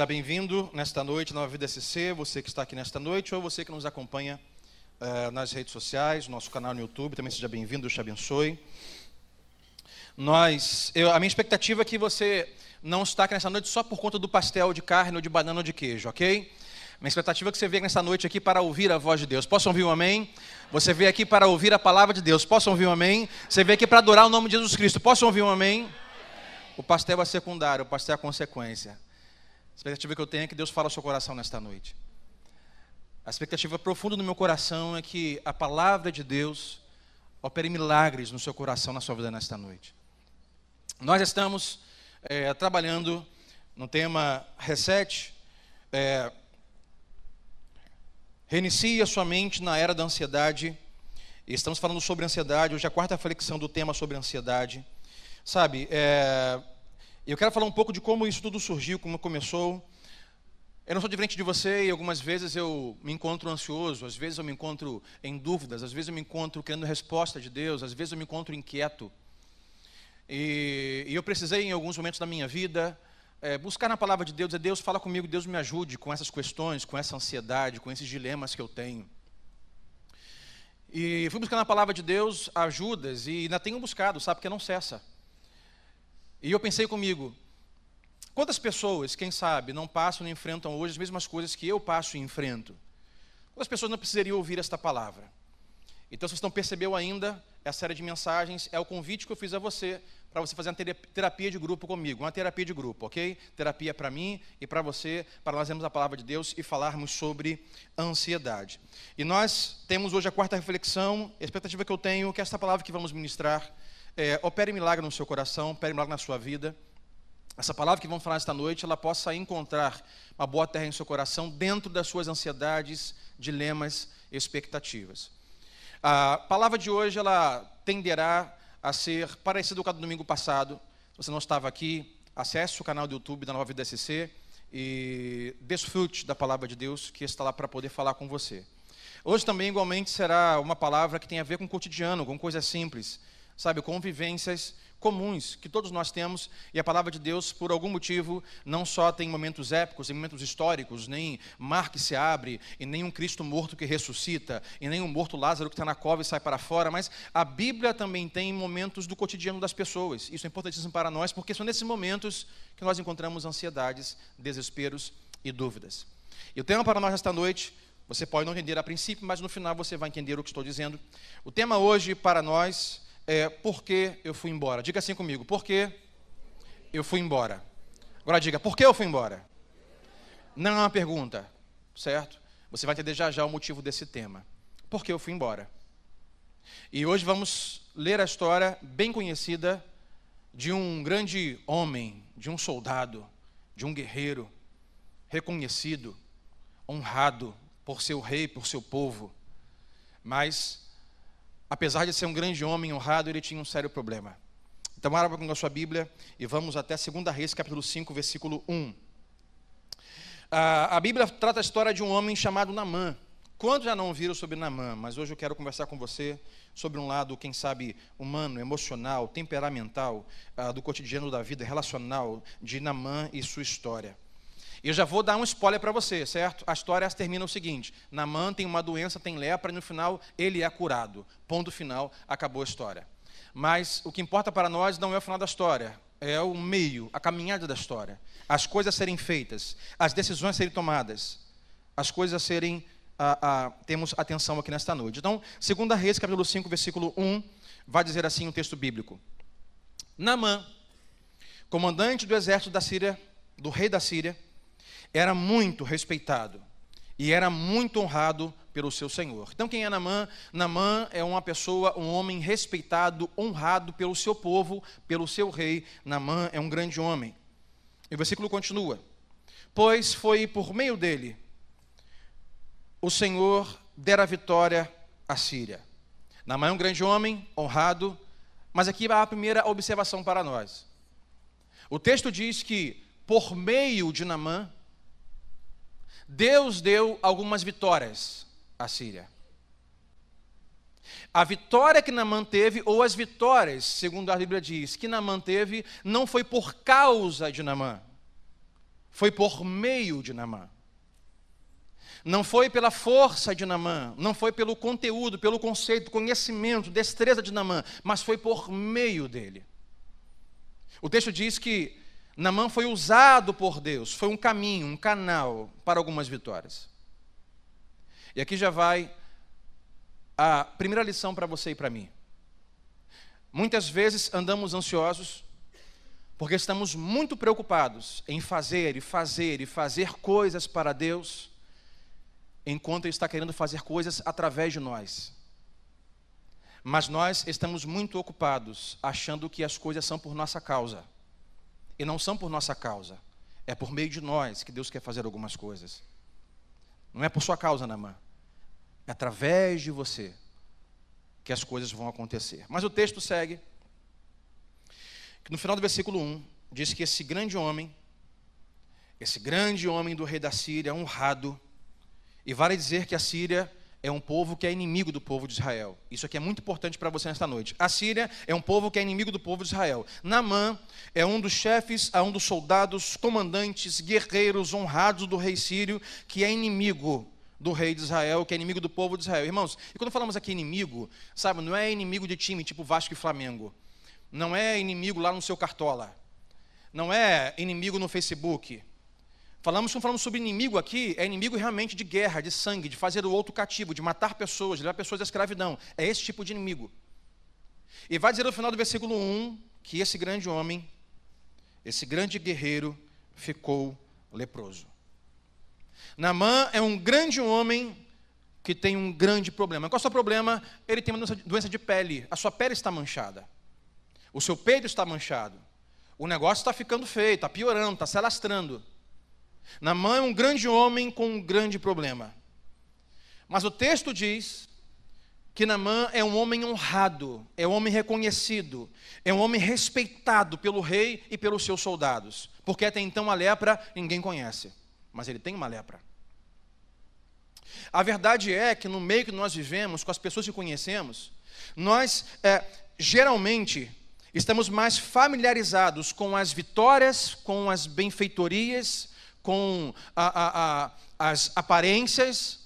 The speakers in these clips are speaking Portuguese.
Seja bem-vindo nesta noite, Nova Vida SC, você que está aqui nesta noite ou você que nos acompanha uh, nas redes sociais, nosso canal no YouTube, também seja bem-vindo, te abençoe. Nós, eu, a minha expectativa é que você não está aqui nesta noite só por conta do pastel de carne ou de banana ou de queijo, ok? Minha expectativa é que você venha nessa noite aqui para ouvir a voz de Deus. Posso ouvir um amém? Você veio aqui para ouvir a palavra de Deus. Posso ouvir um amém? Você veio aqui para adorar o nome de Jesus Cristo. Posso ouvir um amém? O pastel é secundário, o pastel é a consequência. A expectativa que eu tenho é que Deus fale ao seu coração nesta noite. A expectativa profunda no meu coração é que a palavra de Deus opere milagres no seu coração, na sua vida nesta noite. Nós estamos é, trabalhando no tema Reset. É, reinicie a sua mente na era da ansiedade. Estamos falando sobre ansiedade. Hoje é a quarta flexão do tema sobre ansiedade. Sabe, é, eu quero falar um pouco de como isso tudo surgiu, como começou. Eu não sou diferente de você e algumas vezes eu me encontro ansioso, às vezes eu me encontro em dúvidas, às vezes eu me encontro querendo resposta de Deus, às vezes eu me encontro inquieto. E, e eu precisei, em alguns momentos da minha vida, é, buscar na palavra de Deus, dizer, Deus fala comigo, Deus me ajude com essas questões, com essa ansiedade, com esses dilemas que eu tenho. E fui buscar na palavra de Deus ajudas e ainda tenho buscado, sabe, porque não cessa. E eu pensei comigo, quantas pessoas, quem sabe, não passam e enfrentam hoje as mesmas coisas que eu passo e enfrento? Quantas pessoas não precisariam ouvir esta palavra? Então, se você não percebeu ainda, essa série de mensagens é o convite que eu fiz a você para você fazer uma terapia de grupo comigo, uma terapia de grupo, ok? Terapia para mim e para você, para nós lermos a palavra de Deus e falarmos sobre ansiedade. E nós temos hoje a quarta reflexão, a expectativa que eu tenho é que esta palavra que vamos ministrar é, opere milagre no seu coração, opere milagre na sua vida. Essa palavra que vamos falar esta noite, ela possa encontrar uma boa terra em seu coração dentro das suas ansiedades, dilemas, expectativas. A palavra de hoje, ela tenderá a ser parecida com a do domingo passado. Se você não estava aqui, acesse o canal do YouTube da Nova Vida SC e desfrute da palavra de Deus que está lá para poder falar com você. Hoje também, igualmente, será uma palavra que tem a ver com o cotidiano, com coisas simples sabe, convivências comuns que todos nós temos, e a palavra de Deus, por algum motivo, não só tem momentos épicos, tem momentos históricos, nem mar que se abre, e nem um Cristo morto que ressuscita, e nem um morto Lázaro que está na cova e sai para fora, mas a Bíblia também tem momentos do cotidiano das pessoas. Isso é importantíssimo para nós, porque são nesses momentos que nós encontramos ansiedades, desesperos e dúvidas. E o tema para nós esta noite, você pode não entender a princípio, mas no final você vai entender o que estou dizendo. O tema hoje para nós é por que eu fui embora. Diga assim comigo, por que eu fui embora? Agora diga, por que eu fui embora? Não é uma pergunta, certo? Você vai entender já já o motivo desse tema. Por que eu fui embora? E hoje vamos ler a história bem conhecida de um grande homem, de um soldado, de um guerreiro, reconhecido, honrado por seu rei, por seu povo, mas apesar de ser um grande homem honrado, ele tinha um sério problema. Então, abra com a sua Bíblia e vamos até 2 Reis, capítulo 5, versículo 1. a Bíblia trata a história de um homem chamado Namã. Quantos já não ouviram sobre Namã? Mas hoje eu quero conversar com você sobre um lado, quem sabe, humano, emocional, temperamental, uh, do cotidiano da vida, relacional de Namã e sua história. Eu já vou dar um spoiler para você, certo? A história termina o seguinte: Namã tem uma doença, tem lepra, e no final ele é curado. Ponto final, acabou a história. Mas o que importa para nós não é o final da história, é o meio, a caminhada da história. As coisas serem feitas, as decisões serem tomadas, as coisas serem. temos atenção aqui nesta noite. Então, 2 Reis, capítulo 5, versículo 1, vai dizer assim o texto bíblico: Namã, comandante do exército da Síria, do rei da Síria, era muito respeitado e era muito honrado pelo seu senhor. Então, quem é Namã? Namã é uma pessoa, um homem respeitado, honrado pelo seu povo, pelo seu rei. Namã é um grande homem. E o versículo continua: Pois foi por meio dele o Senhor dera vitória à Síria. Namã é um grande homem, honrado, mas aqui vai a primeira observação para nós. O texto diz que, por meio de Namã, Deus deu algumas vitórias à Síria. A vitória que Namã teve, ou as vitórias, segundo a Bíblia diz, que Namã teve, não foi por causa de Namã. foi por meio de Namã. Não foi pela força de Namã, não foi pelo conteúdo, pelo conceito, conhecimento, destreza de Namã, mas foi por meio dele. O texto diz que Namã foi usado por Deus, foi um caminho, um canal para algumas vitórias. E aqui já vai a primeira lição para você e para mim. Muitas vezes andamos ansiosos porque estamos muito preocupados em fazer e fazer e fazer coisas para Deus, enquanto Ele está querendo fazer coisas através de nós. Mas nós estamos muito ocupados achando que as coisas são por nossa causa. E não são por nossa causa. É por meio de nós que Deus quer fazer algumas coisas. Não é por sua causa, Namã. É através de você que as coisas vão acontecer. Mas o texto segue. No final do versículo 1, diz que esse grande homem, esse grande homem do rei da Síria, honrado, e vale dizer que a Síria é um povo que é inimigo do povo de Israel. Isso aqui é muito importante para você nesta noite. A Síria é um povo que é inimigo do povo de Israel. Namã é um dos chefes, é um dos soldados, comandantes, guerreiros honrados do rei sírio, que é inimigo do rei de Israel, que é inimigo do povo de Israel. Irmãos, e quando falamos aqui inimigo, sabe, não é inimigo de time tipo Vasco e Flamengo. Não é inimigo lá no seu cartola. Não é inimigo no Facebook. Falamos, quando falamos sobre inimigo aqui, é inimigo realmente de guerra, de sangue, de fazer o outro cativo, de matar pessoas, de levar pessoas à escravidão. É esse tipo de inimigo. E vai dizer no final do versículo 1 que esse grande homem, esse grande guerreiro, ficou leproso. Namã é um grande homem que tem um grande problema. Qual é o seu problema? Ele tem uma doença de pele. A sua pele está manchada. O seu peito está manchado. O negócio está ficando feio, está piorando, está se alastrando. Namã é um grande homem com um grande problema. Mas o texto diz que Namã é um homem honrado, é um homem reconhecido, é um homem respeitado pelo rei e pelos seus soldados. Porque até então a lepra ninguém conhece, mas ele tem uma lepra. A verdade é que no meio que nós vivemos, com as pessoas que conhecemos, nós é, geralmente estamos mais familiarizados com as vitórias, com as benfeitorias, com a, a, a, as aparências,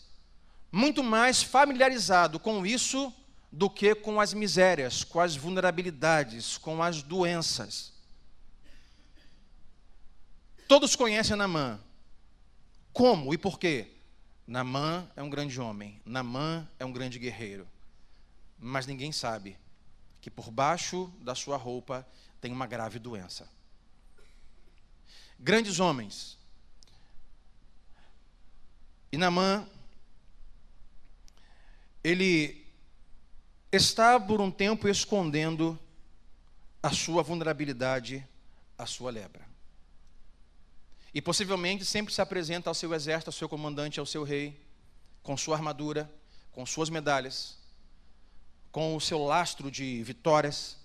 muito mais familiarizado com isso do que com as misérias, com as vulnerabilidades, com as doenças. Todos conhecem Namã. Como e por quê? Namã é um grande homem, Namã é um grande guerreiro. Mas ninguém sabe que por baixo da sua roupa tem uma grave doença. Grandes homens e Namã, ele está por um tempo escondendo a sua vulnerabilidade, a sua lepra. E possivelmente sempre se apresenta ao seu exército, ao seu comandante, ao seu rei, com sua armadura, com suas medalhas, com o seu lastro de vitórias.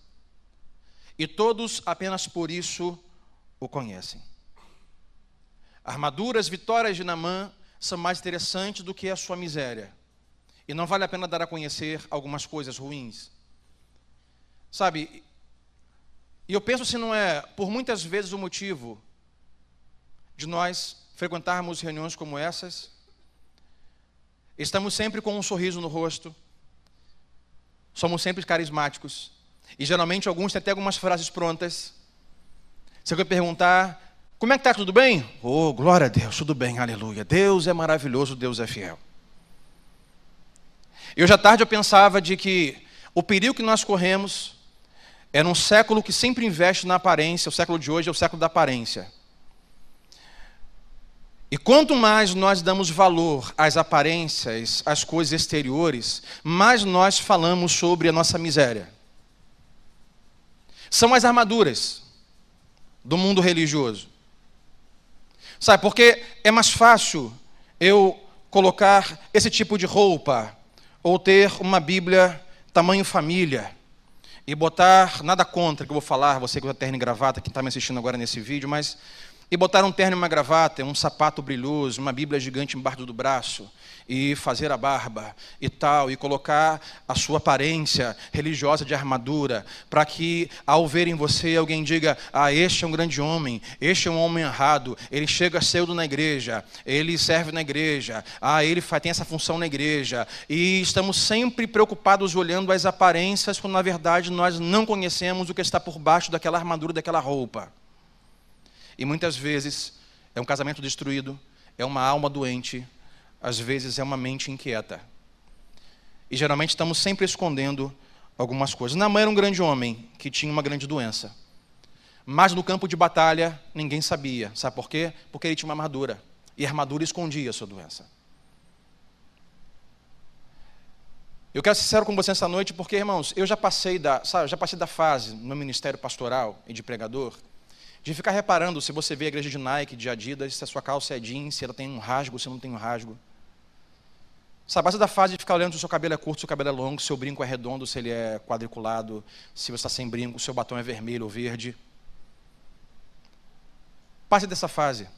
E todos apenas por isso o conhecem. Armaduras, vitórias de Namã são mais interessantes do que a sua miséria. E não vale a pena dar a conhecer algumas coisas ruins. Sabe, e eu penso se não é por muitas vezes o motivo de nós frequentarmos reuniões como essas, estamos sempre com um sorriso no rosto, somos sempre carismáticos, e geralmente alguns têm até algumas frases prontas. Você vai perguntar, como é que está? Tudo bem? Oh, glória a Deus, tudo bem, aleluia. Deus é maravilhoso, Deus é fiel. E hoje à tarde eu pensava de que o perigo que nós corremos é num século que sempre investe na aparência, o século de hoje é o século da aparência. E quanto mais nós damos valor às aparências, às coisas exteriores, mais nós falamos sobre a nossa miséria. São as armaduras do mundo religioso. Sabe, porque é mais fácil eu colocar esse tipo de roupa ou ter uma Bíblia tamanho família e botar nada contra que eu vou falar, você que usa terno e gravata, que está me assistindo agora nesse vídeo, mas e botar um terno e uma gravata, um sapato brilhoso, uma Bíblia gigante embaixo do braço, e fazer a barba e tal, e colocar a sua aparência religiosa de armadura, para que ao verem você alguém diga: Ah, este é um grande homem, este é um homem honrado, ele chega cedo na igreja, ele serve na igreja, ah, ele tem essa função na igreja, e estamos sempre preocupados olhando as aparências, quando na verdade nós não conhecemos o que está por baixo daquela armadura, daquela roupa. E muitas vezes é um casamento destruído, é uma alma doente, às vezes é uma mente inquieta. E geralmente estamos sempre escondendo algumas coisas. Namã era um grande homem que tinha uma grande doença. Mas no campo de batalha ninguém sabia. Sabe por quê? Porque ele tinha uma armadura. E a armadura escondia a sua doença. Eu quero ser sincero com você essa noite, porque, irmãos, eu já passei da, sabe, já passei da fase no ministério pastoral e de pregador de ficar reparando se você vê a igreja de Nike, de Adidas, se a sua calça é jeans, se ela tem um rasgo, se não tem um rasgo. Sabe, base da fase de ficar olhando se o seu cabelo é curto, se o cabelo é longo, se o seu brinco é redondo, se ele é quadriculado, se você está sem brinco, se o seu batom é vermelho ou verde. Passe dessa fase.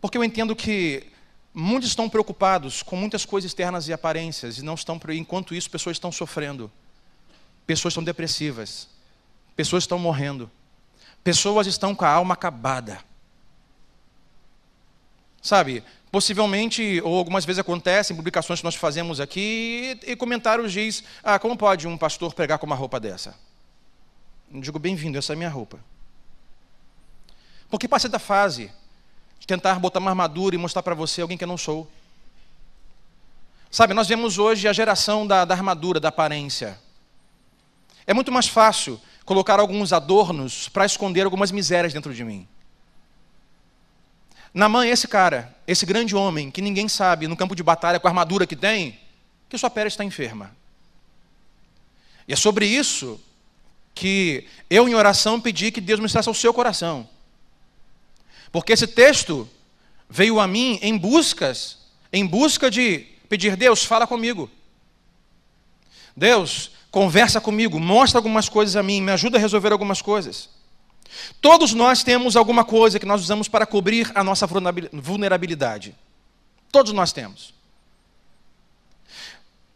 Porque eu entendo que muitos estão preocupados com muitas coisas externas e aparências, e não estão, enquanto isso, pessoas estão sofrendo. Pessoas estão depressivas. Pessoas estão morrendo. Pessoas estão com a alma acabada. Sabe, possivelmente, ou algumas vezes acontece em publicações que nós fazemos aqui, e comentários diz, ah, como pode um pastor pregar com uma roupa dessa? Eu digo, bem-vindo, essa é a minha roupa. Porque passei da fase de tentar botar uma armadura e mostrar para você alguém que eu não sou. Sabe, nós vemos hoje a geração da, da armadura, da aparência. É muito mais fácil colocar alguns adornos para esconder algumas misérias dentro de mim. Namã é esse cara, esse grande homem que ninguém sabe no campo de batalha com a armadura que tem, que sua pele está enferma. E é sobre isso que eu, em oração, pedi que Deus ministrasse ao seu coração. Porque esse texto veio a mim em buscas, em busca de pedir, Deus, fala comigo. Deus, conversa comigo, mostra algumas coisas a mim, me ajuda a resolver algumas coisas. Todos nós temos alguma coisa que nós usamos para cobrir a nossa vulnerabilidade. Todos nós temos.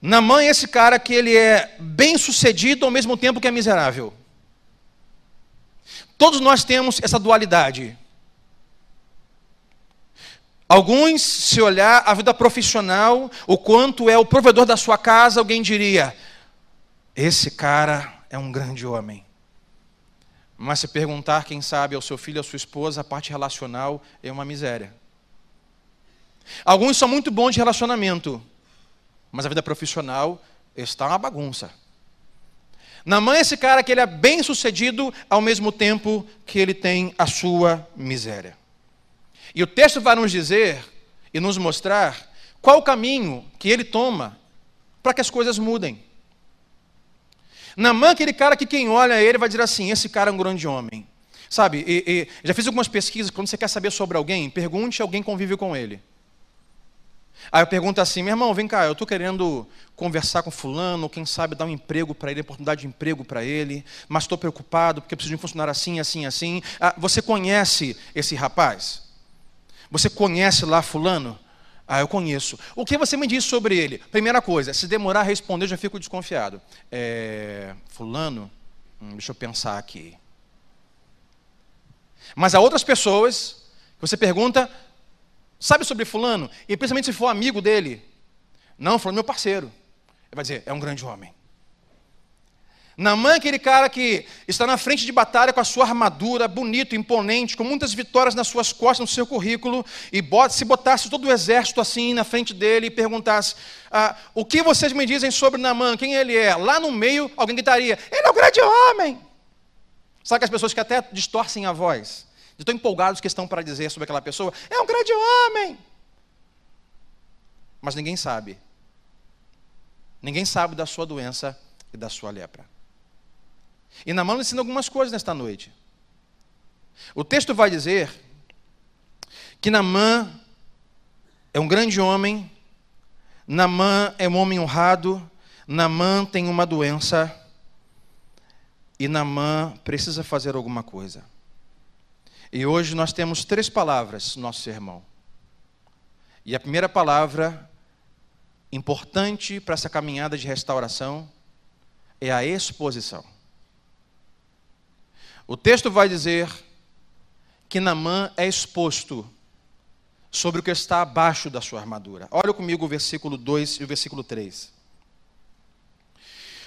Na mãe, esse cara que ele é bem sucedido ao mesmo tempo que é miserável. Todos nós temos essa dualidade. Alguns, se olhar a vida profissional, o quanto é o provedor da sua casa, alguém diria: esse cara é um grande homem. Mas se perguntar, quem sabe, ao seu filho, à sua esposa, a parte relacional é uma miséria. Alguns são muito bons de relacionamento, mas a vida profissional está uma bagunça. Na mãe, esse cara que ele é bem sucedido, ao mesmo tempo que ele tem a sua miséria. E o texto vai nos dizer e nos mostrar qual o caminho que ele toma para que as coisas mudem. Namã, aquele cara que quem olha ele vai dizer assim: esse cara é um grande homem. Sabe, e, e, já fiz algumas pesquisas, quando você quer saber sobre alguém, pergunte a alguém convive com ele. Aí eu pergunto assim, meu irmão, vem cá, eu estou querendo conversar com fulano, quem sabe dar um emprego para ele, oportunidade de emprego para ele, mas estou preocupado porque preciso de um funcionário assim, assim, assim. Ah, você conhece esse rapaz? Você conhece lá fulano? Ah, eu conheço. O que você me diz sobre ele? Primeira coisa, se demorar a responder, já fico desconfiado. É, fulano, hum, deixa eu pensar aqui. Mas há outras pessoas que você pergunta, sabe sobre fulano? E principalmente se for amigo dele. Não, fulano é meu parceiro. Ele vai dizer, é um grande homem. Namã é aquele cara que está na frente de batalha com a sua armadura, bonito, imponente, com muitas vitórias nas suas costas, no seu currículo, e bota, se botasse todo o exército assim na frente dele e perguntasse: ah, O que vocês me dizem sobre Namã? Quem ele é? Lá no meio, alguém gritaria: Ele é um grande homem. Sabe que as pessoas que até distorcem a voz, de tão empolgados que estão para dizer sobre aquela pessoa: É um grande homem. Mas ninguém sabe. Ninguém sabe da sua doença e da sua lepra. E Namã ensina algumas coisas nesta noite. O texto vai dizer que Namã é um grande homem, Namã é um homem honrado, Namã tem uma doença e Namã precisa fazer alguma coisa. E hoje nós temos três palavras no nosso sermão. E a primeira palavra, importante para essa caminhada de restauração, é a exposição. O texto vai dizer que Namã é exposto sobre o que está abaixo da sua armadura. Olha comigo o versículo 2 e o versículo 3.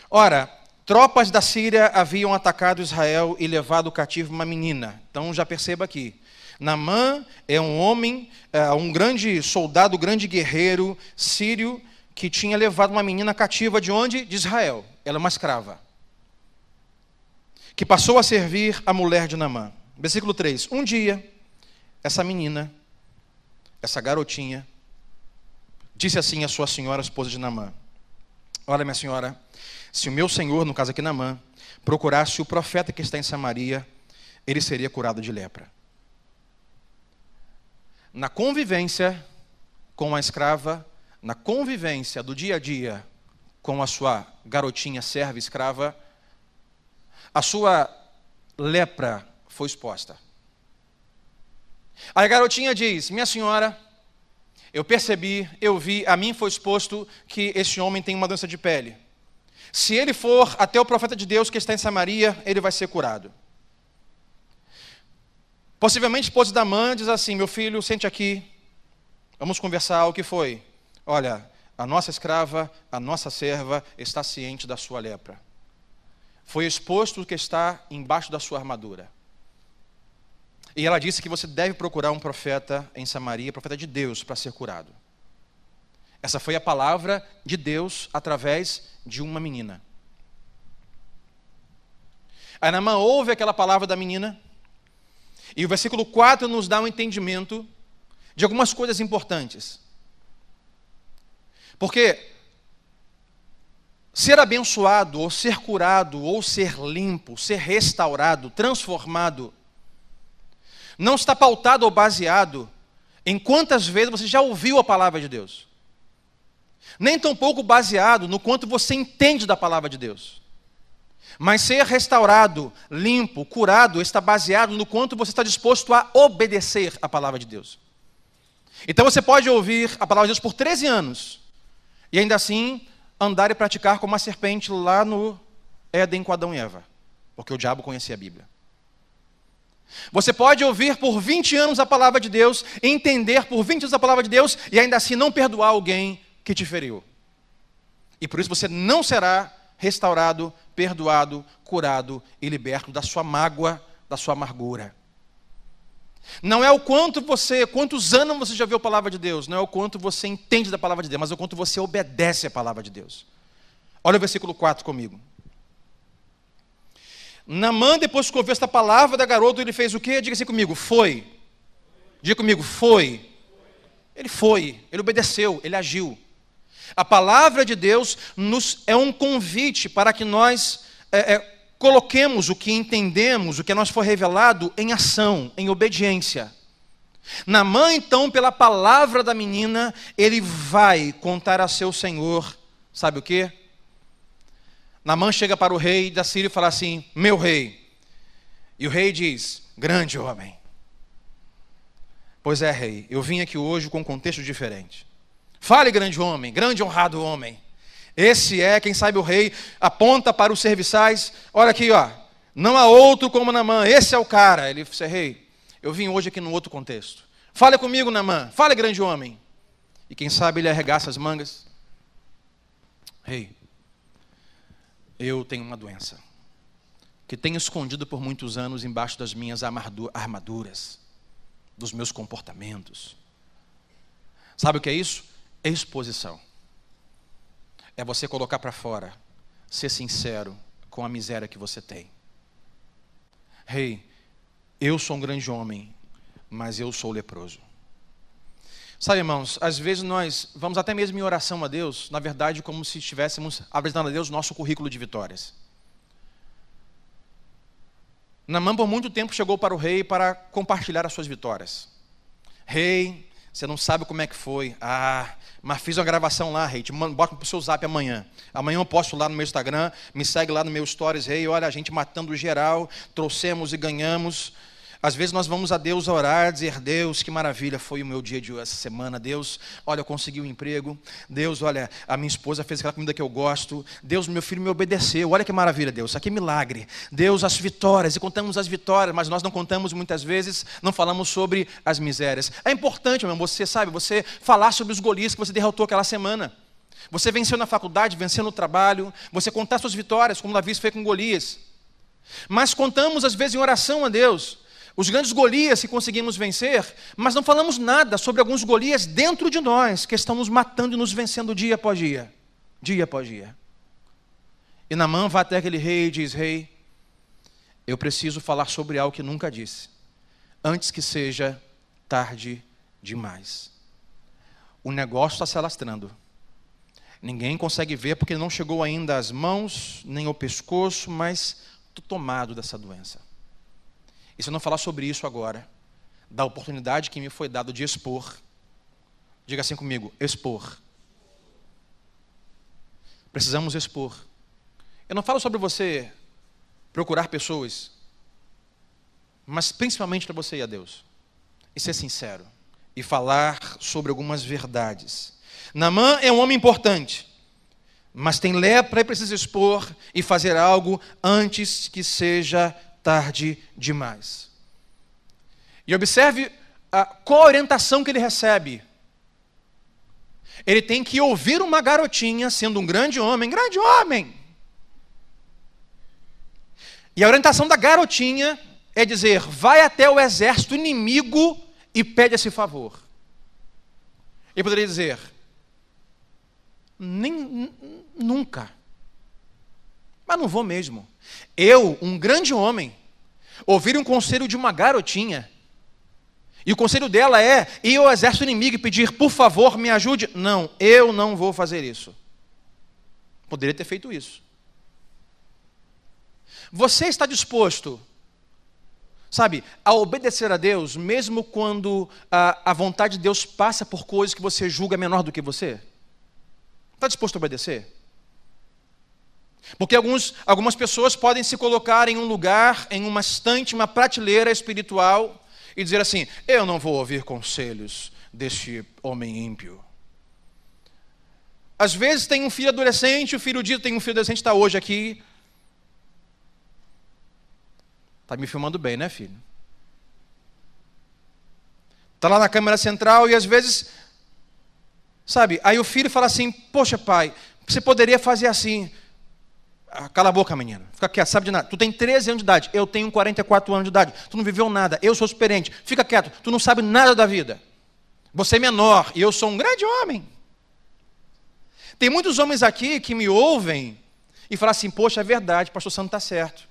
Ora, tropas da Síria haviam atacado Israel e levado cativo uma menina. Então já perceba aqui. Namã é um homem, é um grande soldado, grande guerreiro sírio que tinha levado uma menina cativa de onde? De Israel. Ela é uma escrava. Que passou a servir a mulher de Namã. Versículo 3. Um dia, essa menina, essa garotinha, disse assim à sua senhora, esposa de Namã: Olha, minha senhora, se o meu senhor, no caso aqui Namã, procurasse o profeta que está em Samaria, ele seria curado de lepra. Na convivência com a escrava, na convivência do dia a dia com a sua garotinha serva escrava, a sua lepra foi exposta. Aí a garotinha diz: Minha senhora, eu percebi, eu vi, a mim foi exposto que esse homem tem uma doença de pele. Se ele for até o profeta de Deus que está em Samaria, ele vai ser curado. Possivelmente esposa da mãe diz assim: Meu filho, sente aqui, vamos conversar. O que foi? Olha, a nossa escrava, a nossa serva está ciente da sua lepra. Foi exposto o que está embaixo da sua armadura. E ela disse que você deve procurar um profeta em Samaria, profeta de Deus, para ser curado. Essa foi a palavra de Deus através de uma menina. A Naamã ouve aquela palavra da menina, e o versículo 4 nos dá um entendimento de algumas coisas importantes. Porque ser abençoado, ou ser curado, ou ser limpo, ser restaurado, transformado, não está pautado ou baseado em quantas vezes você já ouviu a palavra de Deus. Nem tampouco baseado no quanto você entende da palavra de Deus. Mas ser restaurado, limpo, curado, está baseado no quanto você está disposto a obedecer a palavra de Deus. Então você pode ouvir a palavra de Deus por 13 anos e ainda assim andar e praticar como a serpente lá no Éden com Adão e Eva, porque o diabo conhecia a Bíblia. Você pode ouvir por 20 anos a palavra de Deus, entender por 20 anos a palavra de Deus e ainda assim não perdoar alguém que te feriu. E por isso você não será restaurado, perdoado, curado e liberto da sua mágoa, da sua amargura. Não é o quanto você, quantos anos você já viu a palavra de Deus, não é o quanto você entende da palavra de Deus, mas o quanto você obedece à palavra de Deus. Olha o versículo 4 comigo. Namã, depois que ouviu esta palavra da garota, ele fez o quê? Diga assim comigo, foi. Diga comigo, foi. Ele foi, ele obedeceu, ele agiu. A palavra de Deus nos é um convite para que nós é, é, coloquemos o que entendemos, o que nós foi revelado, em ação, em obediência. Namã, então, pela palavra da menina, ele vai contar a seu senhor, sabe o que? Namã chega para o rei da Síria e fala assim: Meu rei. E o rei diz: Grande homem. Pois é, rei, eu vim aqui hoje com um contexto diferente. Fale, grande homem, grande honrado homem. Esse é, quem sabe o rei aponta para os serviçais. Olha aqui, ó. Não há outro como Namã. Esse é o cara. Ele disse: Rei, eu vim hoje aqui num outro contexto. Fale comigo, Namã. Fale, grande homem. E quem sabe ele arregaça as mangas. Rei, eu tenho uma doença que tenho escondido por muitos anos embaixo das minhas armaduras, dos meus comportamentos. Sabe o que é isso? Exposição. É você colocar para fora, ser sincero com a miséria que você tem. Rei, hey, eu sou um grande homem, mas eu sou leproso. Sabe, irmãos, às vezes nós vamos até mesmo em oração a Deus, na verdade, como se estivéssemos apresentando a Deus nosso currículo de vitórias. Namã, por muito tempo, chegou para o rei para compartilhar as suas vitórias. Rei, você não sabe como é que foi. Ah, mas fiz uma gravação lá, rei. Bota para o seu zap amanhã. Amanhã eu posto lá no meu Instagram. Me segue lá no meu Stories, rei. Olha, a gente matando geral. Trouxemos e ganhamos. Às vezes nós vamos a Deus orar, dizer: Deus, que maravilha foi o meu dia de essa semana. Deus, olha, eu consegui um emprego. Deus, olha, a minha esposa fez aquela comida que eu gosto. Deus, meu filho me obedeceu. Olha que maravilha, Deus. Isso aqui é milagre. Deus, as vitórias. E contamos as vitórias, mas nós não contamos muitas vezes, não falamos sobre as misérias. É importante, meu irmão, você sabe, você falar sobre os Golias que você derrotou aquela semana. Você venceu na faculdade, venceu no trabalho. Você contar suas vitórias, como Davi fez com Golias. Mas contamos, às vezes, em oração a Deus os grandes Golias que conseguimos vencer, mas não falamos nada sobre alguns Golias dentro de nós que estão nos matando e nos vencendo dia após dia. Dia após dia. E Namã vai até aquele rei e diz: Rei, eu preciso falar sobre algo que nunca disse, antes que seja tarde demais. O negócio está se alastrando. Ninguém consegue ver porque não chegou ainda às mãos, nem ao pescoço, mas estou tomado dessa doença. E se eu não falar sobre isso agora, da oportunidade que me foi dada de expor, diga assim comigo: expor. Precisamos expor. Eu não falo sobre você procurar pessoas, mas principalmente para você e a Deus. E ser sincero. E falar sobre algumas verdades. Namã é um homem importante, mas tem lepra e precisa expor e fazer algo antes que seja tarde demais. E observe a, qual a orientação que ele recebe. Ele tem que ouvir uma garotinha, sendo um grande homem, grande homem. E a orientação da garotinha é dizer: vai até o exército inimigo e pede esse favor. Ele poderia dizer: nem, nunca. Mas não vou mesmo. Eu, um grande homem, ouvir um conselho de uma garotinha, e o conselho dela é ir ao exército inimigo e pedir, por favor, me ajude. Não, eu não vou fazer isso. Poderia ter feito isso. Você está disposto, sabe, a obedecer a Deus, mesmo quando a, a vontade de Deus passa por coisas que você julga menor do que você? Está disposto a obedecer? Porque alguns, algumas pessoas podem se colocar em um lugar, em uma estante, uma prateleira espiritual e dizer assim: Eu não vou ouvir conselhos deste homem ímpio. Às vezes tem um filho adolescente, o filho dito tem um filho adolescente, está hoje aqui. Está me filmando bem, né, filho? Está lá na câmera central e às vezes, sabe, aí o filho fala assim: Poxa, pai, você poderia fazer assim. Cala a boca, menino. Fica quieto, sabe de nada. Tu tem 13 anos de idade, eu tenho 44 anos de idade. Tu não viveu nada, eu sou experiente. Fica quieto, tu não sabe nada da vida. Você é menor e eu sou um grande homem. Tem muitos homens aqui que me ouvem e falam assim: Poxa, é verdade, pastor Santo está certo.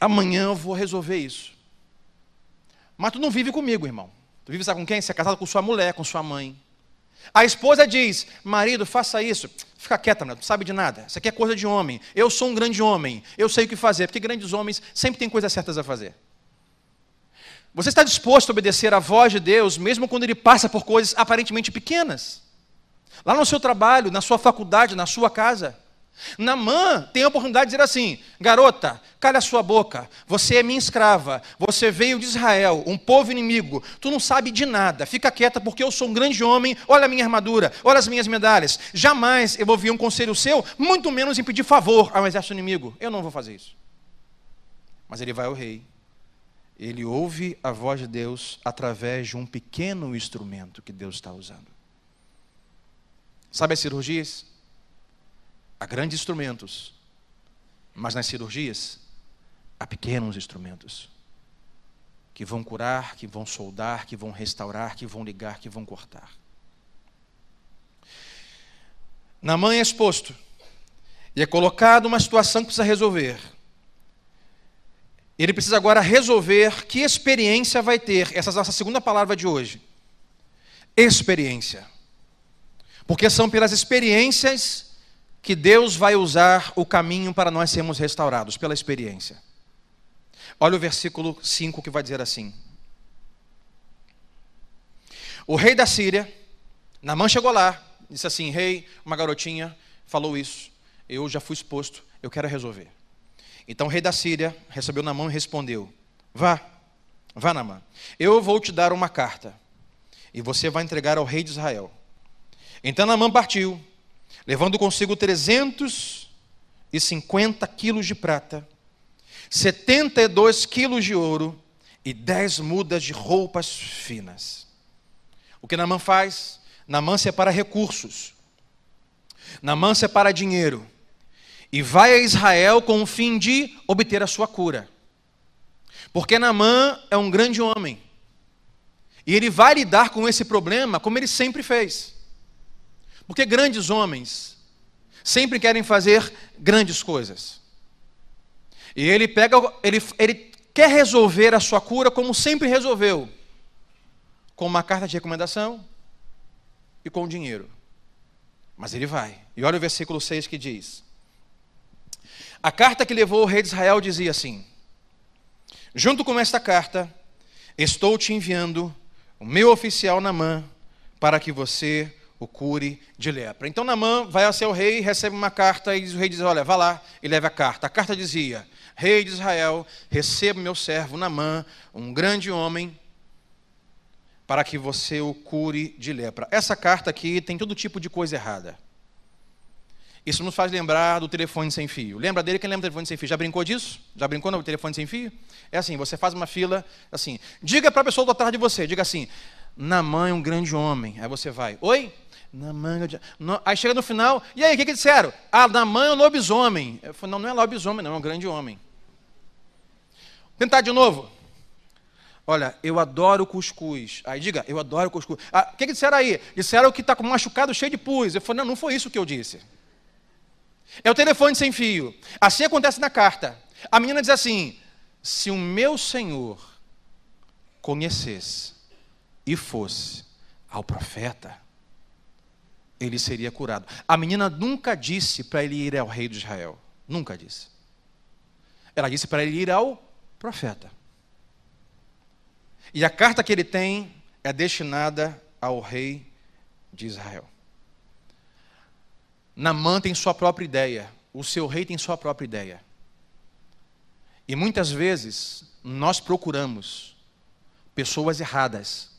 Amanhã eu vou resolver isso. Mas tu não vive comigo, irmão. Tu vive sabe com quem? Você é casado com sua mulher, com sua mãe. A esposa diz: Marido, faça isso. Fica quieta, não sabe de nada. Isso aqui é coisa de homem. Eu sou um grande homem. Eu sei o que fazer. Porque grandes homens sempre têm coisas certas a fazer. Você está disposto a obedecer à voz de Deus, mesmo quando Ele passa por coisas aparentemente pequenas? Lá no seu trabalho, na sua faculdade, na sua casa. Namã tem a oportunidade de dizer assim: garota, cala a sua boca, você é minha escrava, você veio de Israel, um povo inimigo, tu não sabe de nada, fica quieta porque eu sou um grande homem, olha a minha armadura, olha as minhas medalhas. Jamais eu vou ouvir um conselho seu, muito menos em pedir favor ao exército inimigo. Eu não vou fazer isso. Mas ele vai ao rei, ele ouve a voz de Deus através de um pequeno instrumento que Deus está usando. Sabe as cirurgias? Há grandes instrumentos, mas nas cirurgias há pequenos instrumentos que vão curar, que vão soldar, que vão restaurar, que vão ligar, que vão cortar. Na mãe é exposto e é colocado uma situação que precisa resolver. Ele precisa agora resolver que experiência vai ter. Essa é a nossa segunda palavra de hoje. Experiência. Porque são pelas experiências que Deus vai usar o caminho para nós sermos restaurados, pela experiência. Olha o versículo 5 que vai dizer assim: O rei da Síria, Namã chegou lá, disse assim: Rei, uma garotinha falou isso, eu já fui exposto, eu quero resolver. Então o rei da Síria recebeu Namã e respondeu: Vá, vá, Namã. Eu vou te dar uma carta e você vai entregar ao rei de Israel. Então Namã partiu, levando consigo 350 quilos de prata, 72 quilos de ouro e 10 mudas de roupas finas. O que Namã faz? Namã separa recursos. Namã separa dinheiro. E vai a Israel com o fim de obter a sua cura. Porque Namã é um grande homem. E ele vai lidar com esse problema como ele sempre fez. Porque grandes homens sempre querem fazer grandes coisas. E ele pega, ele, ele quer resolver a sua cura como sempre resolveu, com uma carta de recomendação e com dinheiro. Mas ele vai. E olha o versículo 6 que diz: A carta que levou o rei de Israel dizia assim: Junto com esta carta, estou te enviando o meu oficial Namã para que você o cure de lepra. Então Namã vai ao seu rei, recebe uma carta e o rei diz: Olha, vá lá e leve a carta. A carta dizia: Rei de Israel, receba meu servo Namã, um grande homem, para que você o cure de lepra. Essa carta aqui tem todo tipo de coisa errada. Isso nos faz lembrar do telefone sem fio. Lembra dele? Quem lembra do telefone sem fio? Já brincou disso? Já brincou no telefone sem fio? É assim, você faz uma fila, assim, diga para a pessoa do atrás de você, diga assim, Namã é um grande homem. Aí você vai, oi? Namã, aí chega no final, e aí, o que, que disseram? Ah, Namã é um lobisomem. Eu falei, não, não é lobisomem, não, é um grande homem. Tentar de novo. Olha, eu adoro cuscuz. Aí diga, eu adoro cuscuz. Ah, o que, que disseram aí? Disseram que está com machucado cheio de pus. Eu falei, não, não foi isso que eu disse. É o telefone sem fio. Assim acontece na carta. A menina diz assim: se o meu senhor conhecesse e fosse ao profeta, ele seria curado. A menina nunca disse para ele ir ao rei de Israel. Nunca disse. Ela disse para ele ir ao profeta. E a carta que ele tem é destinada ao rei de Israel. Namã tem sua própria ideia, o seu rei tem sua própria ideia. E muitas vezes nós procuramos pessoas erradas,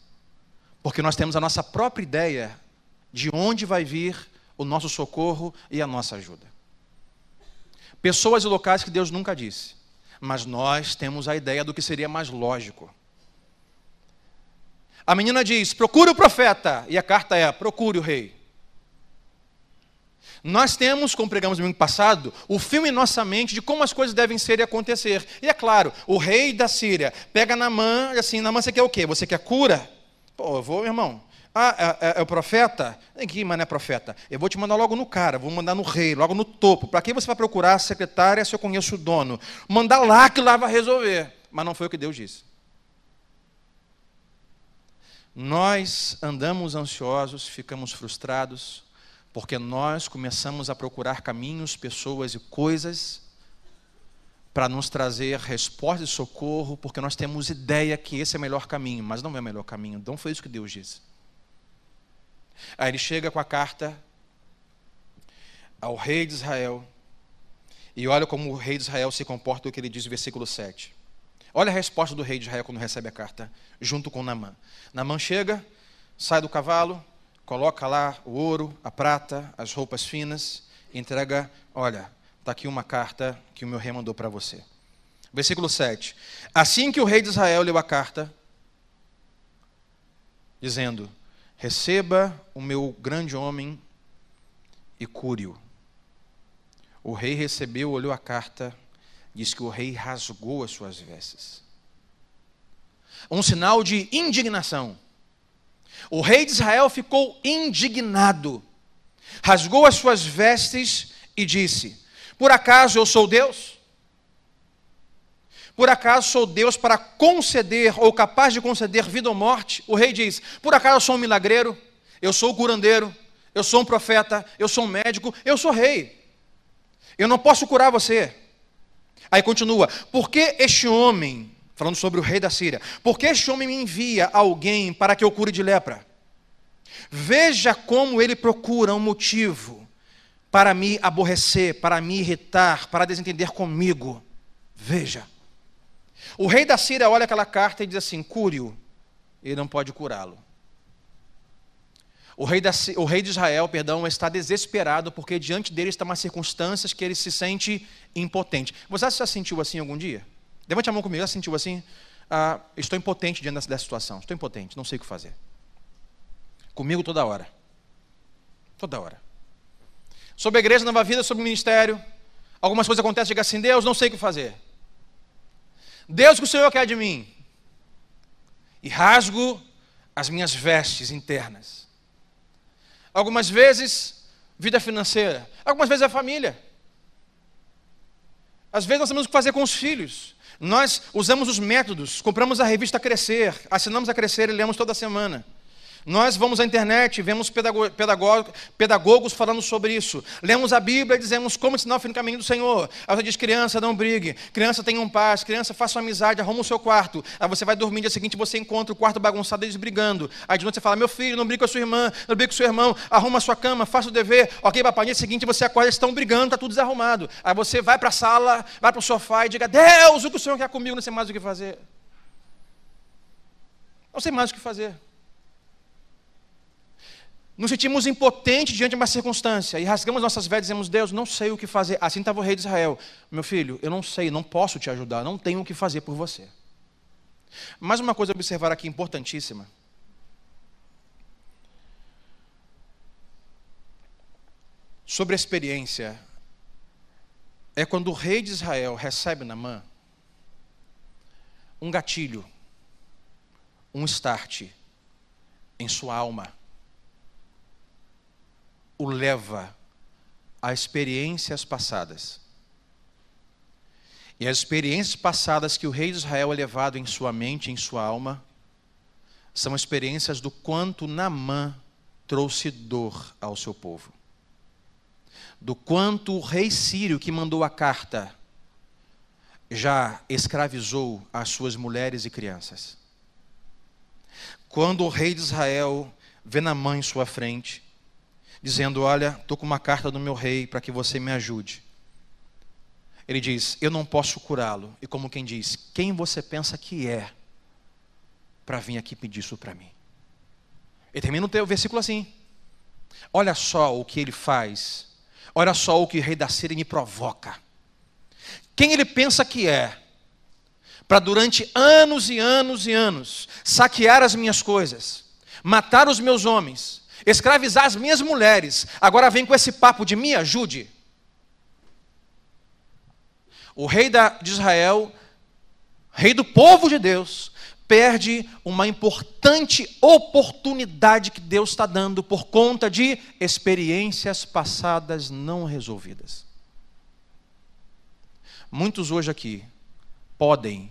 porque nós temos a nossa própria ideia de onde vai vir o nosso socorro e a nossa ajuda. Pessoas e locais que Deus nunca disse, mas nós temos a ideia do que seria mais lógico. A menina diz: procure o profeta, e a carta é: procure o rei. Nós temos, como pregamos no domingo passado, o filme em nossa mente de como as coisas devem ser e acontecer. E é claro, o rei da Síria pega Namã, assim, Namã, você quer o quê? Você quer cura? Pô, eu vou, irmão. Ah, é, é, é o profeta? Que, mas não é profeta. Eu vou te mandar logo no cara, vou mandar no rei, logo no topo. Para quem você vai procurar a secretária se eu conheço o dono? Mandar lá que lá vai resolver. Mas não foi o que Deus disse. Nós andamos ansiosos, ficamos frustrados, porque nós começamos a procurar caminhos, pessoas e coisas para nos trazer resposta e socorro, porque nós temos ideia que esse é o melhor caminho, mas não é o melhor caminho. Não foi isso que Deus disse. Aí ele chega com a carta ao rei de Israel, e olha como o rei de Israel se comporta, o que ele diz no versículo 7. Olha a resposta do rei de Israel quando recebe a carta, junto com Namã. Namã chega, sai do cavalo, coloca lá o ouro, a prata, as roupas finas, entrega, olha, está aqui uma carta que o meu rei mandou para você. Versículo 7. Assim que o rei de Israel leu a carta, dizendo: Receba o meu grande homem e cure-o. O rei recebeu, olhou a carta, diz que o rei rasgou as suas vestes. Um sinal de indignação. O rei de Israel ficou indignado, rasgou as suas vestes e disse: Por acaso eu sou Deus? Por acaso sou Deus para conceder ou capaz de conceder vida ou morte? O rei diz: Por acaso sou um milagreiro? Eu sou o curandeiro? Eu sou um profeta? Eu sou um médico? Eu sou rei. Eu não posso curar você. Aí continua: Por que este homem falando sobre o rei da Síria. Porque este homem me envia alguém para que eu cure de lepra. Veja como ele procura um motivo para me aborrecer, para me irritar, para desentender comigo. Veja. O rei da Síria olha aquela carta e diz assim: cure-o. Ele não pode curá-lo. O rei, da, o rei de Israel, perdão, está desesperado porque diante dele estão umas circunstâncias que ele se sente impotente. Você já se sentiu assim algum dia? Levante a mão comigo, já se sentiu assim? Ah, estou impotente diante dessa situação. Estou impotente, não sei o que fazer. Comigo toda hora. Toda hora. Sobre a igreja, nova vida, sobre o ministério. Algumas coisas acontecem, chega assim, Deus, não sei o que fazer. Deus, o que o Senhor quer de mim? E rasgo as minhas vestes internas. Algumas vezes, vida financeira. Algumas vezes é família. Às vezes nós temos que fazer com os filhos. Nós usamos os métodos, compramos a revista Crescer, assinamos a Crescer e lemos toda semana. Nós vamos à internet, vemos pedagogos falando sobre isso. Lemos a Bíblia e dizemos como ensinar o fim do caminho do Senhor. Aí você diz, criança, não brigue. Criança, tenha um paz. Criança, faça uma amizade, arruma o seu quarto. Aí você vai dormir, no dia seguinte você encontra o quarto bagunçado, eles brigando. Aí de noite você fala, meu filho, não brigue com a sua irmã, não brigue com o seu irmão, arruma a sua cama, faça o dever. Ok, papai, no dia seguinte você acorda, eles estão brigando, está tudo desarrumado. Aí você vai para a sala, vai para o sofá e diga, Deus, o que o Senhor quer comigo, não sei mais o que fazer. Não sei mais o que fazer nos sentimos impotentes diante de uma circunstância e rasgamos nossas vestes e dizemos: Deus, não sei o que fazer. Assim estava o rei de Israel: Meu filho, eu não sei, não posso te ajudar, não tenho o que fazer por você. Mais uma coisa a observar aqui importantíssima. Sobre a experiência, é quando o rei de Israel recebe na mão um gatilho, um start em sua alma o leva a experiências passadas. E as experiências passadas que o rei de Israel é levado em sua mente, em sua alma, são experiências do quanto Namã trouxe dor ao seu povo. Do quanto o rei sírio que mandou a carta já escravizou as suas mulheres e crianças. Quando o rei de Israel vê Namã em sua frente, dizendo: Olha, estou com uma carta do meu rei para que você me ajude. Ele diz: Eu não posso curá-lo. E como quem diz: Quem você pensa que é para vir aqui pedir isso para mim? E termina o versículo assim: Olha só o que ele faz. Olha só o que o rei da Síria me provoca. Quem ele pensa que é? Para durante anos e anos e anos saquear as minhas coisas, matar os meus homens, escravizar as minhas mulheres, agora vem com esse papo de me ajude. O rei de Israel, rei do povo de Deus, perde uma importante oportunidade que Deus está dando por conta de experiências passadas não resolvidas. Muitos hoje aqui podem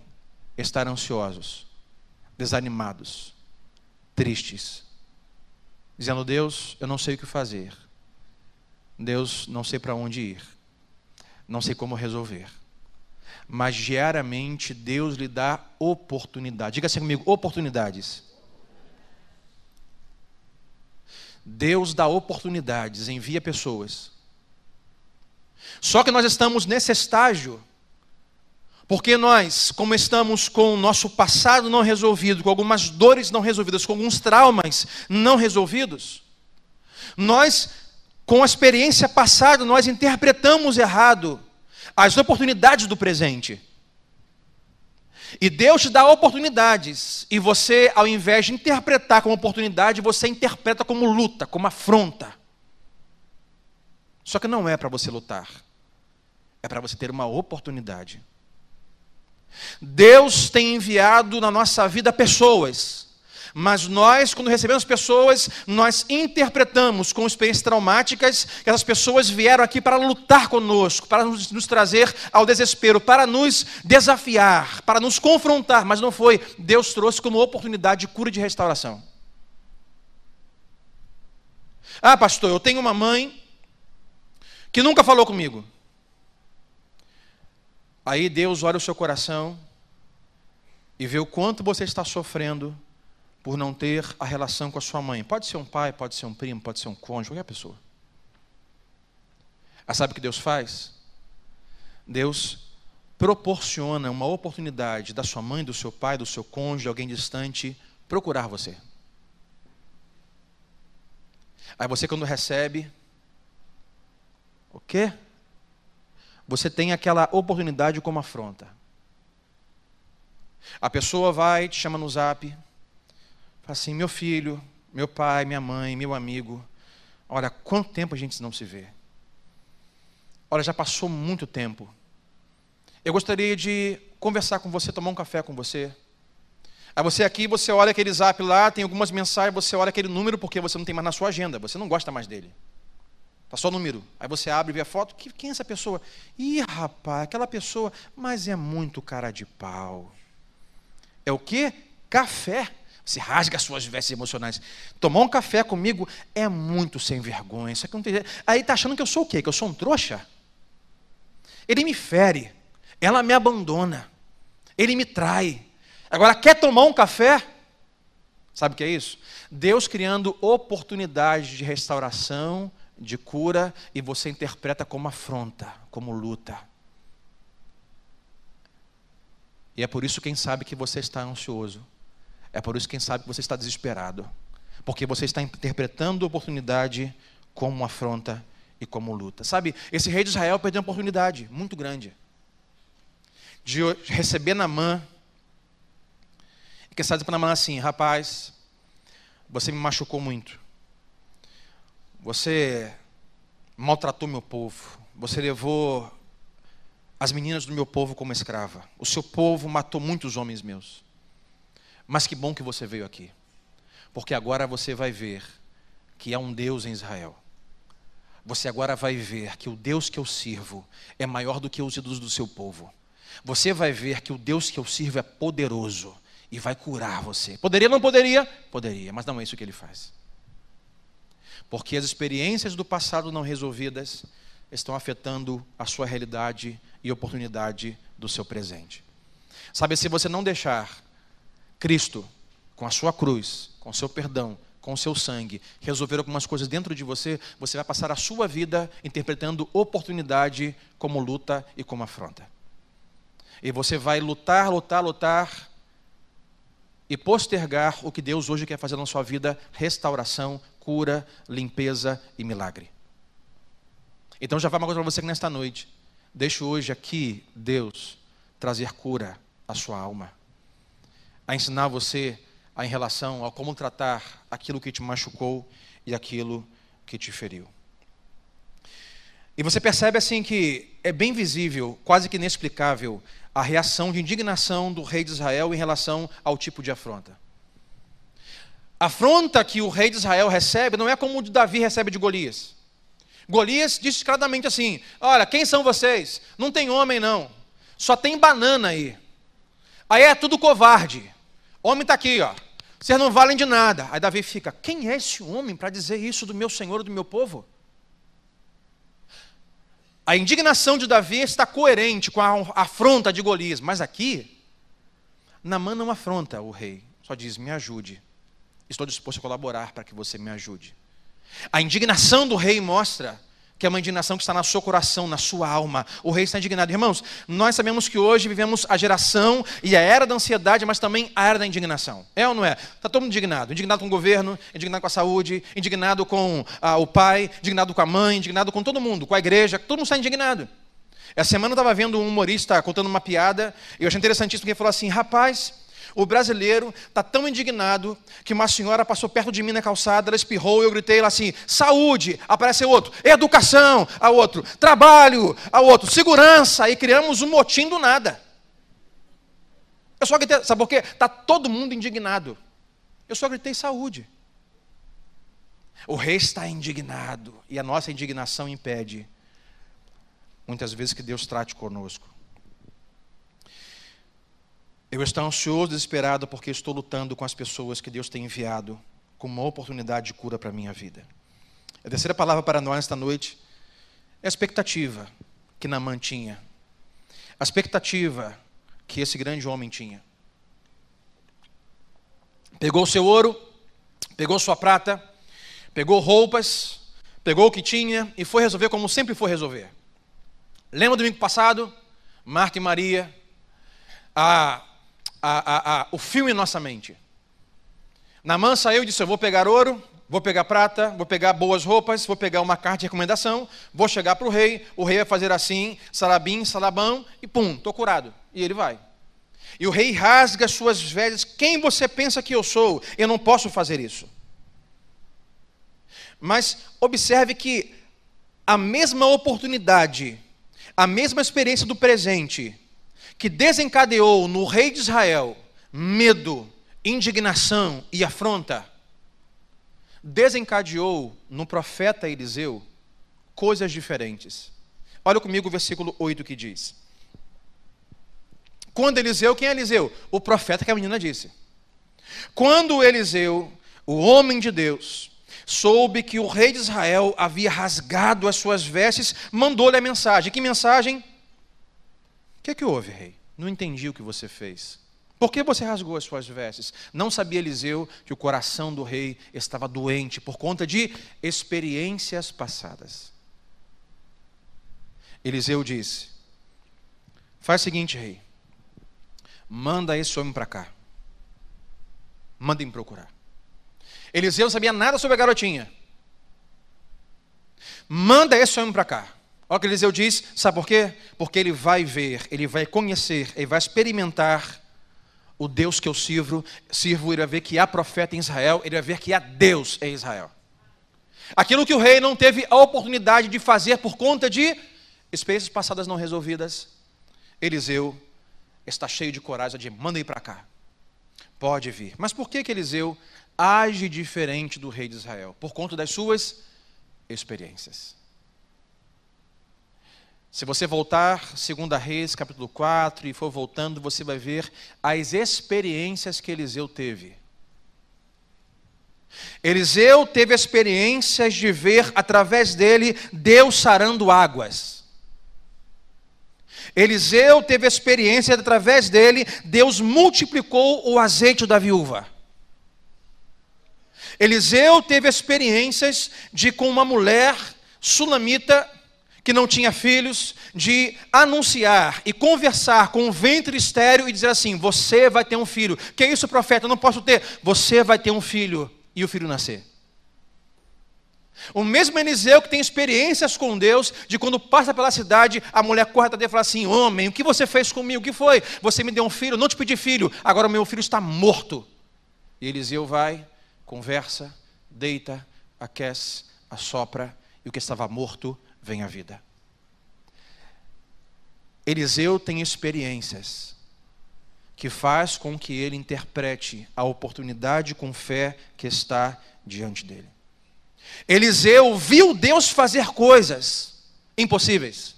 estar ansiosos, desanimados, tristes, dizendo: Deus, eu não sei o que fazer. Deus, não sei para onde ir. Não sei como resolver. Mas diariamente Deus lhe dá oportunidade. Diga assim comigo: oportunidades. Deus dá oportunidades, envia pessoas. Só que nós estamos nesse estágio porque nós, como estamos com o nosso passado não resolvido, com algumas dores não resolvidas, com alguns traumas não resolvidos, nós, com a experiência passada, nós interpretamos errado as oportunidades do presente. E Deus te dá oportunidades, e você, ao invés de interpretar como oportunidade, você interpreta como luta, como afronta. Só que não é para você lutar, é para você ter uma oportunidade. Deus tem enviado na nossa vida pessoas, mas nós, quando recebemos pessoas, nós interpretamos com experiências traumáticas que essas pessoas vieram aqui para lutar conosco, para nos, nos, trazer ao desespero, para nos desafiar, para nos confrontar, mas não foi. Deus trouxe como oportunidade de cura e de restauração. Ah, pastor, eu tenho uma mãe que nunca falou comigo. Aí Deus olha o seu coração e vê o quanto você está sofrendo por não ter a relação com a sua mãe. Pode ser um pai, pode ser um primo, pode ser um cônjuge, qualquer pessoa. Aí sabe o que Deus faz? Deus proporciona uma oportunidade da sua mãe, do seu pai, do seu cônjuge, alguém distante, procurar você. Aí você, quando recebe, o quê? Você tem aquela oportunidade como afronta. A pessoa vai, te chama no zap, fala assim: meu filho, meu pai, minha mãe, meu amigo, olha, quanto tempo a gente não se vê? Olha, já passou muito tempo. Eu gostaria de conversar com você, tomar um café com você. Aí você aqui, você olha aquele zap lá, tem algumas mensagens, você olha aquele número porque você não tem mais na sua agenda, você não gosta mais dele. Está só o número. Aí você abre e vê a foto. Quem é essa pessoa? Ih, rapaz, aquela pessoa, mas é muito cara de pau. É o quê? Café. Você rasga as suas vestes emocionais. Tomar um café comigo é muito sem vergonha. Isso aqui não tem... Aí está achando que eu sou o quê? Que eu sou um trouxa? Ele me fere. Ela me abandona. Ele me trai. Agora, quer tomar um café? Sabe o que é isso? Deus criando oportunidades de restauração, de cura, e você interpreta como afronta, como luta. E é por isso, quem sabe, que você está ansioso. É por isso, quem sabe, que você está desesperado. Porque você está interpretando a oportunidade como afronta e como luta. Sabe, esse rei de Israel perdeu uma oportunidade muito grande de receber Namã e que sabe para Namã assim, rapaz, você me machucou muito. Você maltratou meu povo. Você levou as meninas do meu povo como escrava. O seu povo matou muitos homens meus. Mas que bom que você veio aqui. Porque agora você vai ver que há um Deus em Israel. Você agora vai ver que o Deus que eu sirvo é maior do que os ídolos do seu povo. Você vai ver que o Deus que eu sirvo é poderoso e vai curar você. Poderia ou não poderia? Poderia, mas não é isso que ele faz. Porque as experiências do passado não resolvidas estão afetando a sua realidade e oportunidade do seu presente. Sabe, se você não deixar Cristo, com a sua cruz, com o seu perdão, com o seu sangue, resolver algumas coisas dentro de você, você vai passar a sua vida interpretando oportunidade como luta e como afronta. E você vai lutar, lutar, lutar e postergar o que Deus hoje quer fazer na sua vida: restauração, cura, limpeza e milagre. Então já vai uma coisa para você que nesta noite. Deixe hoje aqui Deus trazer cura à sua alma, a ensinar você a, em relação a como tratar aquilo que te machucou e aquilo que te feriu. E você percebe assim que é bem visível, quase que inexplicável, a reação de indignação do rei de Israel em relação ao tipo de afronta. A afronta que o rei de Israel recebe não é como o de Davi recebe de Golias. Golias disse claramente assim: Olha, quem são vocês? Não tem homem, não. Só tem banana aí. Aí é tudo covarde. Homem está aqui, ó. Vocês não valem de nada. Aí Davi fica: Quem é esse homem para dizer isso do meu senhor e do meu povo? A indignação de Davi está coerente com a afronta de Golias, mas aqui, Namã não afronta o rei, só diz: me ajude. Estou disposto a colaborar para que você me ajude. A indignação do rei mostra que é uma indignação que está no seu coração, na sua alma. O rei está indignado. Irmãos, nós sabemos que hoje vivemos a geração e a era da ansiedade, mas também a era da indignação. É ou não é? Está todo mundo indignado. Indignado com o governo, indignado com a saúde, indignado com ah, o pai, indignado com a mãe, indignado com todo mundo, com a igreja. Todo mundo está indignado. Essa semana eu estava vendo um humorista contando uma piada e eu achei interessantíssimo porque ele falou assim: rapaz, o brasileiro está tão indignado que uma senhora passou perto de mim na calçada, ela espirrou e eu gritei assim: saúde, apareceu outro, educação, a outro, trabalho, a outro, segurança, e criamos um motim do nada. Eu só gritei, sabe por quê? Está todo mundo indignado. Eu só gritei saúde. O rei está indignado e a nossa indignação impede muitas vezes que Deus trate conosco. Eu estou ansioso, desesperado, porque estou lutando com as pessoas que Deus tem enviado como uma oportunidade de cura para a minha vida. A terceira palavra para nós esta noite é a expectativa que Naamã tinha. A expectativa que esse grande homem tinha. Pegou seu ouro, pegou sua prata, pegou roupas, pegou o que tinha e foi resolver como sempre foi resolver. Lembra do domingo passado? Marta e Maria, a, a, a, o filme em nossa mente. Namã saiu e disse: Eu vou pegar ouro, vou pegar prata, vou pegar boas roupas, vou pegar uma carta de recomendação, vou chegar para o rei, o rei vai fazer assim, salabim, salabão, e pum, estou curado. E ele vai. E o rei rasga suas vestes. Quem você pensa que eu sou? Eu não posso fazer isso. Mas observe que a mesma oportunidade, a mesma experiência do presente, que desencadeou no rei de Israel medo, indignação e afronta, desencadeou no profeta Eliseu coisas diferentes. Olha comigo o versículo 8 que diz: Quando Eliseu, quem é Eliseu? O profeta que a menina disse. Quando Eliseu, o homem de Deus, soube que o rei de Israel havia rasgado as suas vestes, mandou-lhe a mensagem. Que mensagem? Que, que houve, rei? Não entendi o que você fez. Por que você rasgou as suas vestes? Não sabia Eliseu que o coração do rei estava doente por conta de experiências passadas. Eliseu disse: Faz o seguinte, rei. Manda esse homem para cá. Manda me procurar. Eliseu não sabia nada sobre a garotinha. Manda esse homem para cá. Olha o que Eliseu diz, sabe por quê? Porque ele vai ver, ele vai conhecer, ele vai experimentar o Deus que eu sirvo, sirvo, ele vai ver que há profeta em Israel, ele vai ver que há Deus em Israel. Aquilo que o rei não teve a oportunidade de fazer por conta de experiências passadas não resolvidas, Eliseu está cheio de coragem de manda ir para cá. Pode vir. Mas por que, que Eliseu age diferente do rei de Israel? Por conta das suas experiências. Se você voltar, 2 Reis, capítulo 4, e for voltando, você vai ver as experiências que Eliseu teve. Eliseu teve experiências de ver através dele Deus sarando águas. Eliseu teve experiência através dele, Deus multiplicou o azeite da viúva. Eliseu teve experiências de com uma mulher sulamita que não tinha filhos, de anunciar e conversar com um ventre estéreo e dizer assim: Você vai ter um filho. Que é isso, profeta? Eu não posso ter. Você vai ter um filho e o filho nascer. O mesmo Eliseu que tem experiências com Deus, de quando passa pela cidade, a mulher corre dele e fala assim: Homem, o que você fez comigo? O que foi? Você me deu um filho, não te pedi filho, agora o meu filho está morto. E Eliseu vai, conversa, deita, aquece, assopra, e o que estava morto vem a vida. Eliseu tem experiências que faz com que ele interprete a oportunidade com fé que está diante dele. Eliseu viu Deus fazer coisas impossíveis.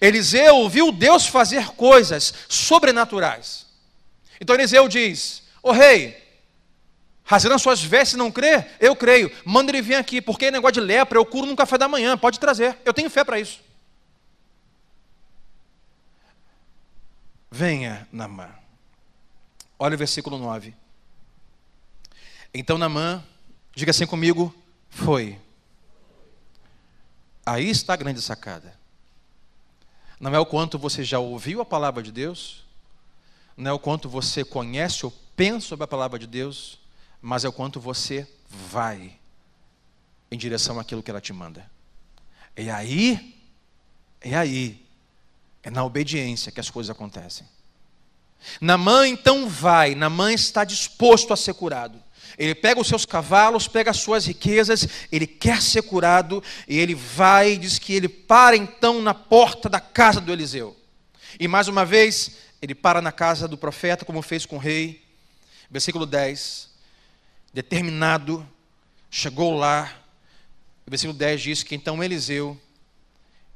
Eliseu viu Deus fazer coisas sobrenaturais. Então Eliseu diz: Ô oh, rei, rasgando as suas vestes não crê? Eu creio. Manda ele vir aqui, porque é negócio de lepra eu curo no café da manhã. Pode trazer. Eu tenho fé para isso. Venha, Namã. Olha o versículo 9. Então Namã, diga assim comigo, foi. Aí está a grande sacada. Não é o quanto você já ouviu a palavra de Deus, não é o quanto você conhece ou pensa sobre a palavra de Deus, mas é o quanto você vai em direção àquilo que ela te manda. É aí, é aí, é na obediência que as coisas acontecem. Namã então vai, Namã está disposto a ser curado. Ele pega os seus cavalos, pega as suas riquezas, ele quer ser curado, e ele vai e diz que ele para então na porta da casa do Eliseu. E mais uma vez, ele para na casa do profeta, como fez com o rei. Versículo 10 determinado, chegou lá. O versículo 10 diz que então Eliseu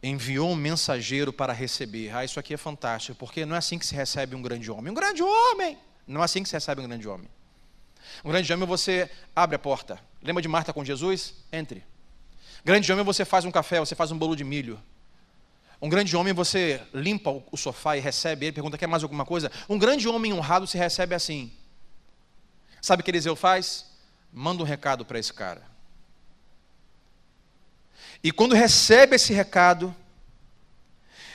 enviou um mensageiro para receber. Ah, isso aqui é fantástico, porque não é assim que se recebe um grande homem. Um grande homem! Não é assim que se recebe um grande homem. Um grande homem você abre a porta. Lembra de Marta com Jesus? Entre. Grande homem você faz um café, você faz um bolo de milho. Um grande homem você limpa o sofá e recebe ele, pergunta quer mais alguma coisa. Um grande homem honrado se recebe assim. Sabe o que Eliseu faz? Manda um recado para esse cara. E quando recebe esse recado,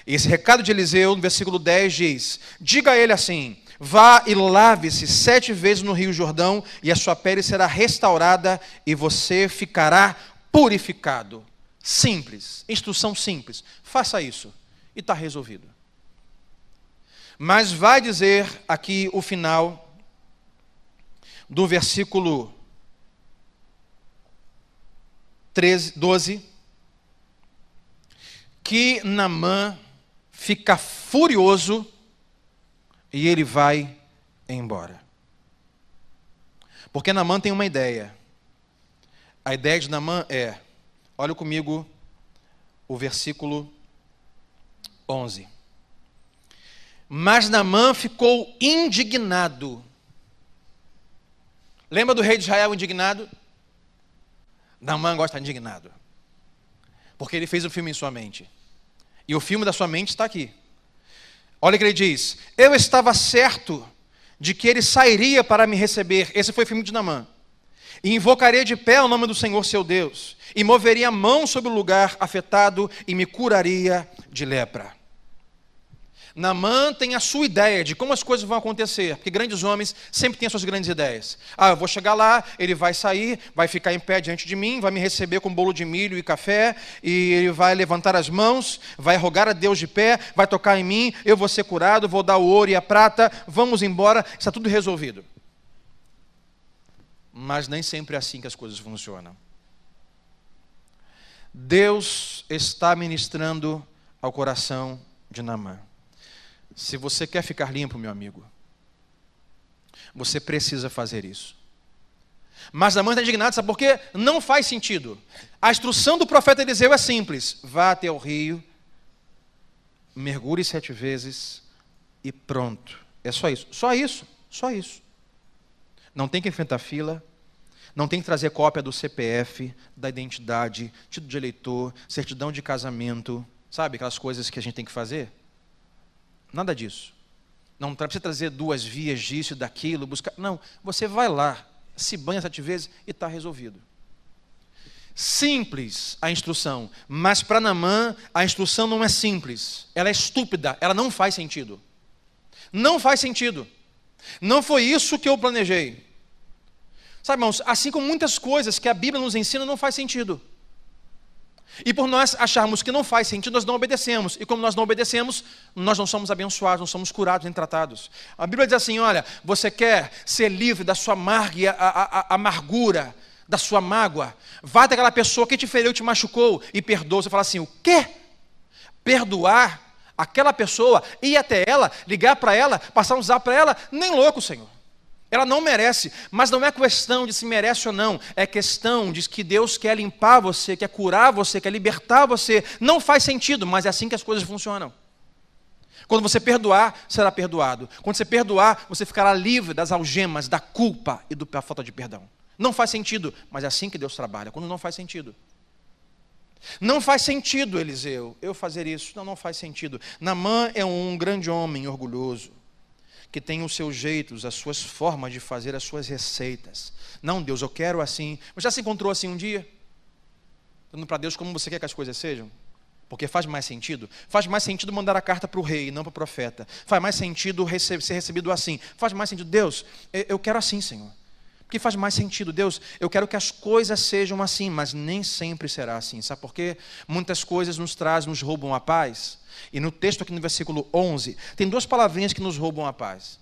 Esse recado de Eliseu, no versículo 10, diz: Diga a ele assim: Vá e lave-se sete vezes no Rio Jordão, e a sua pele será restaurada, e você ficará purificado. Simples, instrução simples. Faça isso, e está resolvido. Mas vai dizer aqui o final do versículo 13, 12, que Namã fica furioso e ele vai embora. Porque Namã tem uma ideia. A ideia de Namã é, olha comigo o versículo 11. Mas Namã ficou indignado. Lembra do rei de Israel indignado? Namã gosta de indignado. Porque ele fez o filme em sua mente. E o filme da sua mente está aqui. Olha o que ele diz: Eu estava certo de que ele sairia para me receber. Esse foi o filme de Namã. E invocaria de pé o nome do Senhor seu Deus, e moveria a mão sobre o lugar afetado e me curaria de lepra. Namã tem a sua ideia de como as coisas vão acontecer, porque grandes homens sempre têm as suas grandes ideias. Ah, eu vou chegar lá, ele vai sair, vai ficar em pé diante de mim, vai me receber com bolo de milho e café, e ele vai levantar as mãos, vai rogar a Deus de pé, vai tocar em mim, eu vou ser curado, vou dar o ouro e a prata, vamos embora, está tudo resolvido. Mas nem sempre é assim que as coisas funcionam. Deus está ministrando ao coração de Namã. Se você quer ficar limpo, meu amigo, você precisa fazer isso. Mas a mãe está indignada, sabe por quê? Não faz sentido. A instrução do profeta Eliseu é simples: vá até o rio, mergulhe sete vezes e pronto. É só isso. Só isso. Só isso. Não tem que enfrentar fila, não tem que trazer cópia do CPF, da identidade, título de eleitor, certidão de casamento, sabe aquelas coisas que a gente tem que fazer? Nada disso. Não precisa trazer duas vias disso e daquilo, buscar. Não, você vai lá, se banha sete vezes e está resolvido. Simples a instrução, mas para Namã a instrução não é simples, ela é estúpida, ela não faz sentido. Não faz sentido. Não foi isso que eu planejei. Sabe, irmãos, assim como muitas coisas que a Bíblia nos ensina não faz sentido. E por nós acharmos que não faz sentido, nós não obedecemos. E como nós não obedecemos, nós não somos abençoados, não somos curados nem tratados. A Bíblia diz assim: olha, você quer ser livre da sua amarga, a, a, a amargura, da sua mágoa? Vá até aquela pessoa que te feriu, te machucou e perdoa. Você fala assim: o quê? Perdoar aquela pessoa, ir até ela, ligar para ela, passar um zap para ela? Nem louco, Senhor. Ela não merece, mas não é questão de se merece ou não, é questão de que Deus quer limpar você, quer curar você, quer libertar você. Não faz sentido, mas é assim que as coisas funcionam. Quando você perdoar, será perdoado. Quando você perdoar, você ficará livre das algemas, da culpa e da falta de perdão. Não faz sentido, mas é assim que Deus trabalha, quando não faz sentido. Não faz sentido, Eliseu, eu fazer isso. Não, não faz sentido. Namã é um grande homem orgulhoso que tem os seus jeitos, as suas formas de fazer as suas receitas. Não, Deus, eu quero assim. Mas já se encontrou assim um dia? Dando para Deus como você quer que as coisas sejam? Porque faz mais sentido? Faz mais sentido mandar a carta para o rei e não para o profeta. Faz mais sentido ser recebido assim. Faz mais sentido, Deus, eu quero assim, Senhor. Porque faz mais sentido, Deus, eu quero que as coisas sejam assim, mas nem sempre será assim. Sabe por quê? Muitas coisas nos trazem, nos roubam a paz. E no texto aqui no versículo 11, tem duas palavrinhas que nos roubam a paz.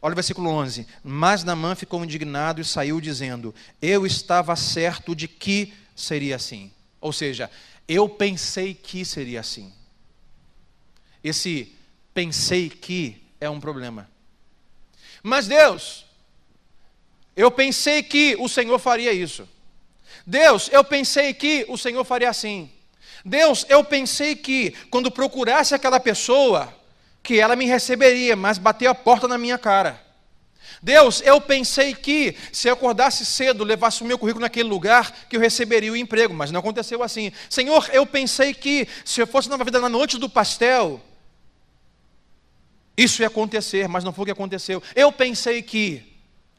Olha o versículo 11. Mas Namã ficou indignado e saiu dizendo: Eu estava certo de que seria assim. Ou seja, eu pensei que seria assim. Esse pensei que é um problema. Mas Deus, eu pensei que o Senhor faria isso. Deus, eu pensei que o Senhor faria assim. Deus, eu pensei que quando procurasse aquela pessoa, que ela me receberia, mas bateu a porta na minha cara. Deus, eu pensei que se eu acordasse cedo, levasse o meu currículo naquele lugar, que eu receberia o emprego, mas não aconteceu assim. Senhor, eu pensei que se eu fosse na vida na noite do pastel, isso ia acontecer, mas não foi o que aconteceu. Eu pensei que,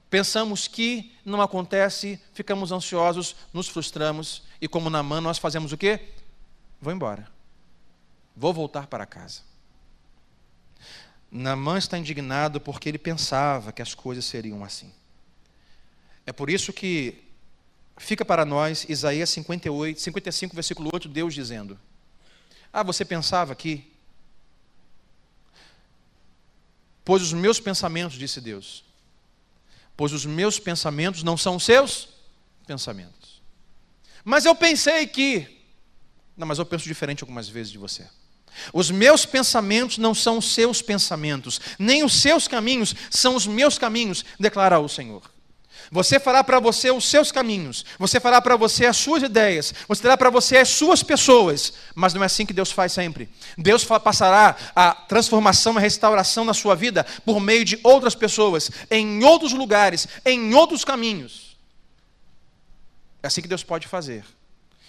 pensamos que não acontece, ficamos ansiosos, nos frustramos, e como na mão nós fazemos o quê? Vou embora. Vou voltar para casa. Namã está indignado porque ele pensava que as coisas seriam assim. É por isso que fica para nós Isaías 58, 55, versículo 8, Deus dizendo: Ah, você pensava que. Pois os meus pensamentos, disse Deus, pois os meus pensamentos não são os seus pensamentos. Mas eu pensei que. Não, mas eu penso diferente algumas vezes de você. Os meus pensamentos não são os seus pensamentos, nem os seus caminhos são os meus caminhos, declara o Senhor. Você fará para você os seus caminhos, você fará para você as suas ideias, você terá para você as suas pessoas, mas não é assim que Deus faz sempre. Deus passará a transformação, a restauração na sua vida por meio de outras pessoas, em outros lugares, em outros caminhos. É assim que Deus pode fazer.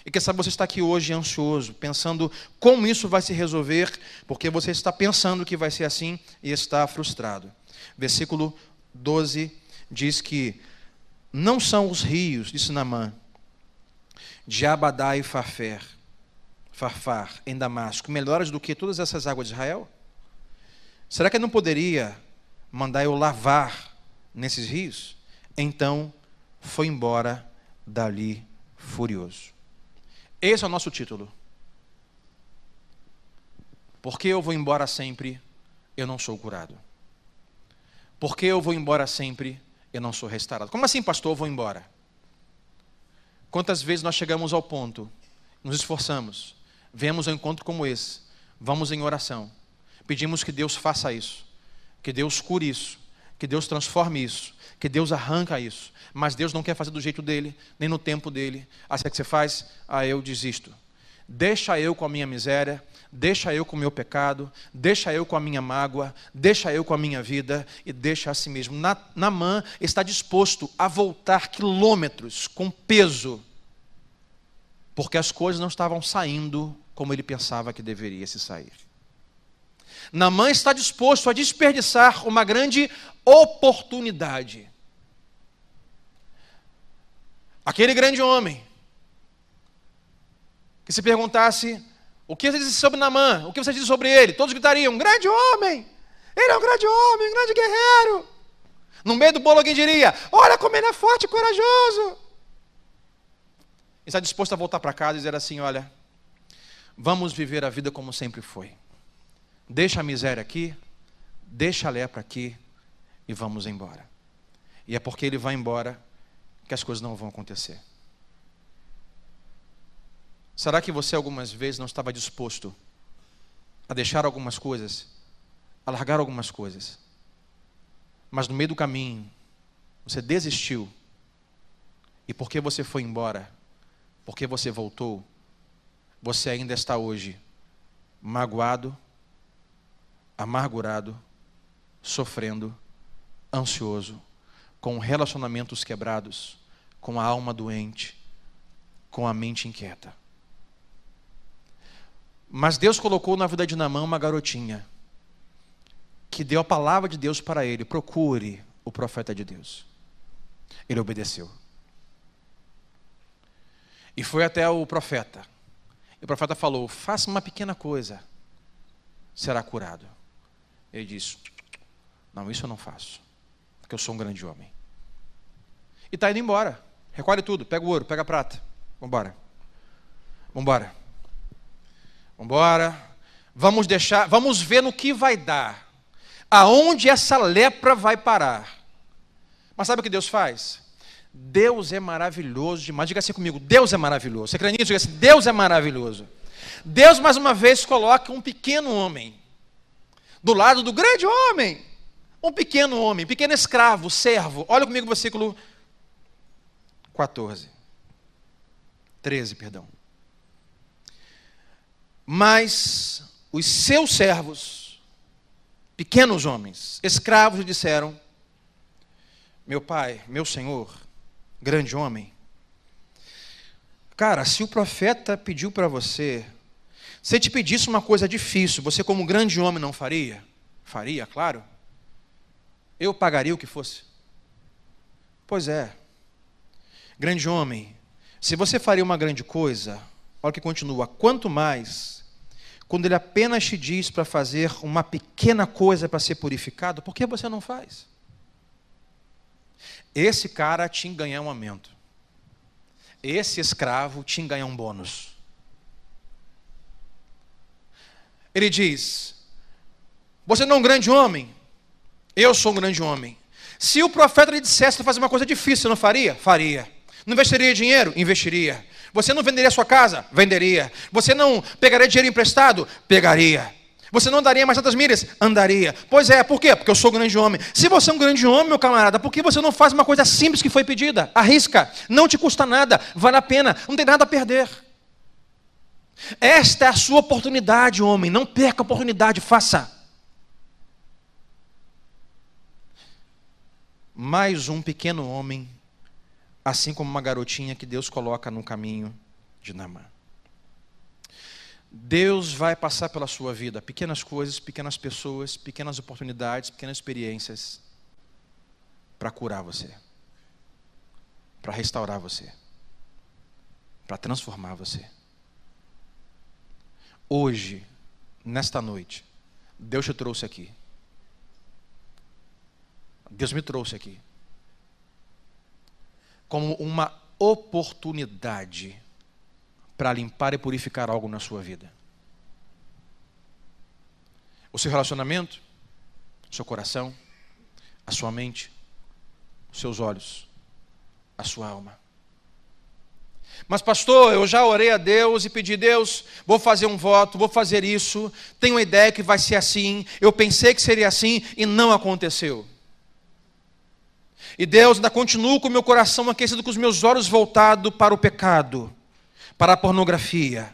E quem sabe você está aqui hoje ansioso, pensando como isso vai se resolver, porque você está pensando que vai ser assim e está frustrado. Versículo 12 diz que não são os rios, disse Namã, de Abadá e Farfer, Farfar, em Damasco, melhores do que todas essas águas de Israel? Será que ele não poderia mandar eu lavar nesses rios? Então foi embora dali furioso. Esse é o nosso título. Porque eu vou embora sempre, eu não sou curado. Porque eu vou embora sempre, eu não sou restaurado. Como assim, pastor, eu vou embora? Quantas vezes nós chegamos ao ponto, nos esforçamos, vemos um encontro como esse, vamos em oração, pedimos que Deus faça isso, que Deus cure isso, que Deus transforme isso, que Deus arranca isso, mas Deus não quer fazer do jeito dele, nem no tempo dele. Assim é que você faz? Ah, eu desisto. Deixa eu com a minha miséria, deixa eu com o meu pecado, deixa eu com a minha mágoa, deixa eu com a minha vida e deixa a si mesmo. Na, Namã está disposto a voltar quilômetros com peso, porque as coisas não estavam saindo como ele pensava que deveria se sair. Namã está disposto a desperdiçar uma grande oportunidade Aquele grande homem, que se perguntasse o que você disse sobre Namã, o que você disse sobre ele, todos gritariam: um grande homem, ele é um grande homem, um grande guerreiro. No meio do bolo alguém diria: olha como ele é forte e corajoso. Está disposto a voltar para casa e dizer assim: olha, vamos viver a vida como sempre foi. Deixa a miséria aqui, deixa a lepra aqui e vamos embora. E é porque ele vai embora que as coisas não vão acontecer. Será que você algumas vezes não estava disposto a deixar algumas coisas, a largar algumas coisas, mas no meio do caminho você desistiu, e porque você foi embora, porque você voltou, você ainda está hoje magoado, amargurado, sofrendo, ansioso, com relacionamentos quebrados, com a alma doente, com a mente inquieta. Mas Deus colocou na vida de Namã uma garotinha que deu a palavra de Deus para ele: procure o profeta de Deus. Ele obedeceu. E foi até o profeta. E o profeta falou: faça uma pequena coisa, será curado. Ele disse: Não, isso eu não faço, porque eu sou um grande homem e está indo embora. Recolhe tudo, pega o ouro, pega a prata. Vambora. Vambora. Vambora. Vamos deixar, vamos ver no que vai dar. Aonde essa lepra vai parar. Mas sabe o que Deus faz? Deus é maravilhoso demais. Diga assim comigo: Deus é maravilhoso. Você crê nisso? Diga assim: Deus é maravilhoso. Deus, mais uma vez, coloca um pequeno homem do lado do grande homem. Um pequeno homem, pequeno escravo, servo. Olha comigo o versículo 14. 13, perdão. Mas os seus servos, pequenos homens, escravos, disseram: Meu pai, meu senhor, grande homem, cara, se o profeta pediu para você, se te pedisse uma coisa difícil, você, como grande homem, não faria? Faria, claro. Eu pagaria o que fosse. Pois é. Grande homem, se você faria uma grande coisa, olha que continua, quanto mais, quando ele apenas te diz para fazer uma pequena coisa para ser purificado, por que você não faz? Esse cara que ganhar um aumento. Esse escravo que ganhar um bônus. Ele diz: Você não é um grande homem? Eu sou um grande homem. Se o profeta lhe dissesse fazer uma coisa difícil, você não faria? Faria. Não investiria dinheiro? Investiria. Você não venderia sua casa? Venderia. Você não pegaria dinheiro emprestado? Pegaria. Você não andaria mais tantas milhas? Andaria. Pois é, por quê? Porque eu sou um grande homem. Se você é um grande homem, meu camarada, por que você não faz uma coisa simples que foi pedida? Arrisca. Não te custa nada. Vale a pena. Não tem nada a perder. Esta é a sua oportunidade, homem. Não perca a oportunidade, faça. Mais um pequeno homem assim como uma garotinha que Deus coloca no caminho de Namã. Deus vai passar pela sua vida pequenas coisas, pequenas pessoas, pequenas oportunidades, pequenas experiências para curar você, para restaurar você, para transformar você. Hoje, nesta noite, Deus te trouxe aqui. Deus me trouxe aqui como uma oportunidade para limpar e purificar algo na sua vida. O seu relacionamento, o seu coração, a sua mente, os seus olhos, a sua alma. Mas, pastor, eu já orei a Deus e pedi, Deus, vou fazer um voto, vou fazer isso, tenho uma ideia que vai ser assim, eu pensei que seria assim e não aconteceu. E Deus ainda continua com o meu coração aquecido, com os meus olhos voltados para o pecado, para a pornografia,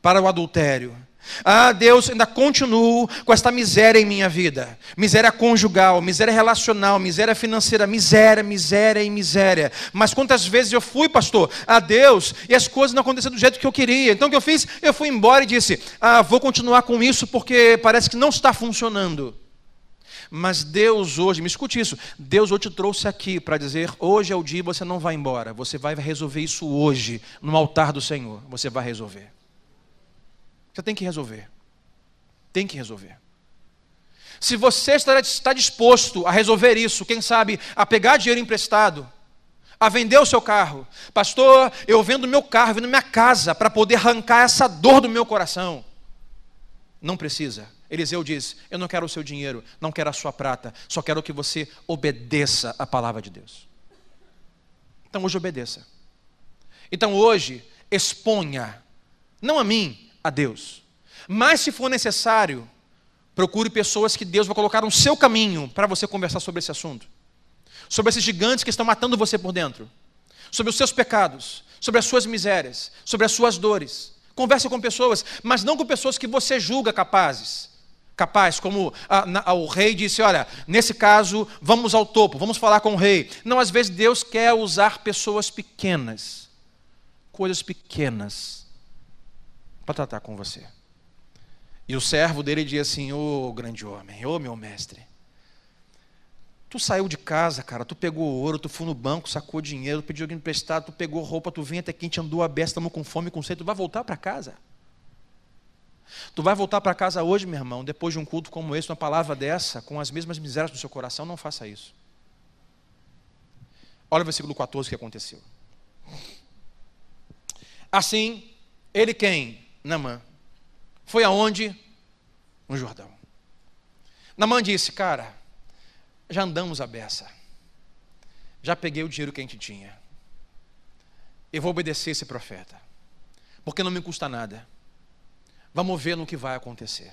para o adultério. Ah, Deus, ainda continuo com esta miséria em minha vida. Miséria conjugal, miséria relacional, miséria financeira, miséria, miséria e miséria. Mas quantas vezes eu fui, pastor, a Deus e as coisas não aconteceram do jeito que eu queria. Então o que eu fiz? Eu fui embora e disse: Ah, vou continuar com isso porque parece que não está funcionando. Mas Deus hoje, me escute isso, Deus hoje te trouxe aqui para dizer: hoje é o dia, você não vai embora, você vai resolver isso hoje, no altar do Senhor, você vai resolver. Você tem que resolver. Tem que resolver. Se você está disposto a resolver isso, quem sabe a pegar dinheiro emprestado, a vender o seu carro, pastor, eu vendo meu carro, vendo minha casa para poder arrancar essa dor do meu coração. Não precisa. Eliseu diz: Eu não quero o seu dinheiro, não quero a sua prata, só quero que você obedeça a palavra de Deus. Então hoje obedeça. Então hoje exponha, não a mim, a Deus. Mas se for necessário, procure pessoas que Deus vai colocar no seu caminho para você conversar sobre esse assunto. Sobre esses gigantes que estão matando você por dentro. Sobre os seus pecados, sobre as suas misérias, sobre as suas dores. Converse com pessoas, mas não com pessoas que você julga capazes capaz, como a, a, o rei disse: Olha, nesse caso, vamos ao topo, vamos falar com o rei. Não, às vezes Deus quer usar pessoas pequenas, coisas pequenas, para tratar com você. E o servo dele diz assim: Ô oh, grande homem, ô oh, meu mestre, tu saiu de casa, cara, tu pegou ouro, tu foi no banco, sacou dinheiro, pediu alguém emprestado, tu pegou roupa, tu vinha até aqui, te andou a beça, estamos com fome, com sede, tu vai voltar para casa. Tu vai voltar para casa hoje, meu irmão, depois de um culto como esse, uma palavra dessa, com as mesmas misérias do seu coração, não faça isso. Olha o versículo 14 que aconteceu. Assim, ele quem? Namã. Foi aonde? No Jordão. Namã disse, cara, já andamos a beça. Já peguei o dinheiro que a gente tinha. Eu vou obedecer esse profeta. Porque não me custa nada. Vamos ver no que vai acontecer.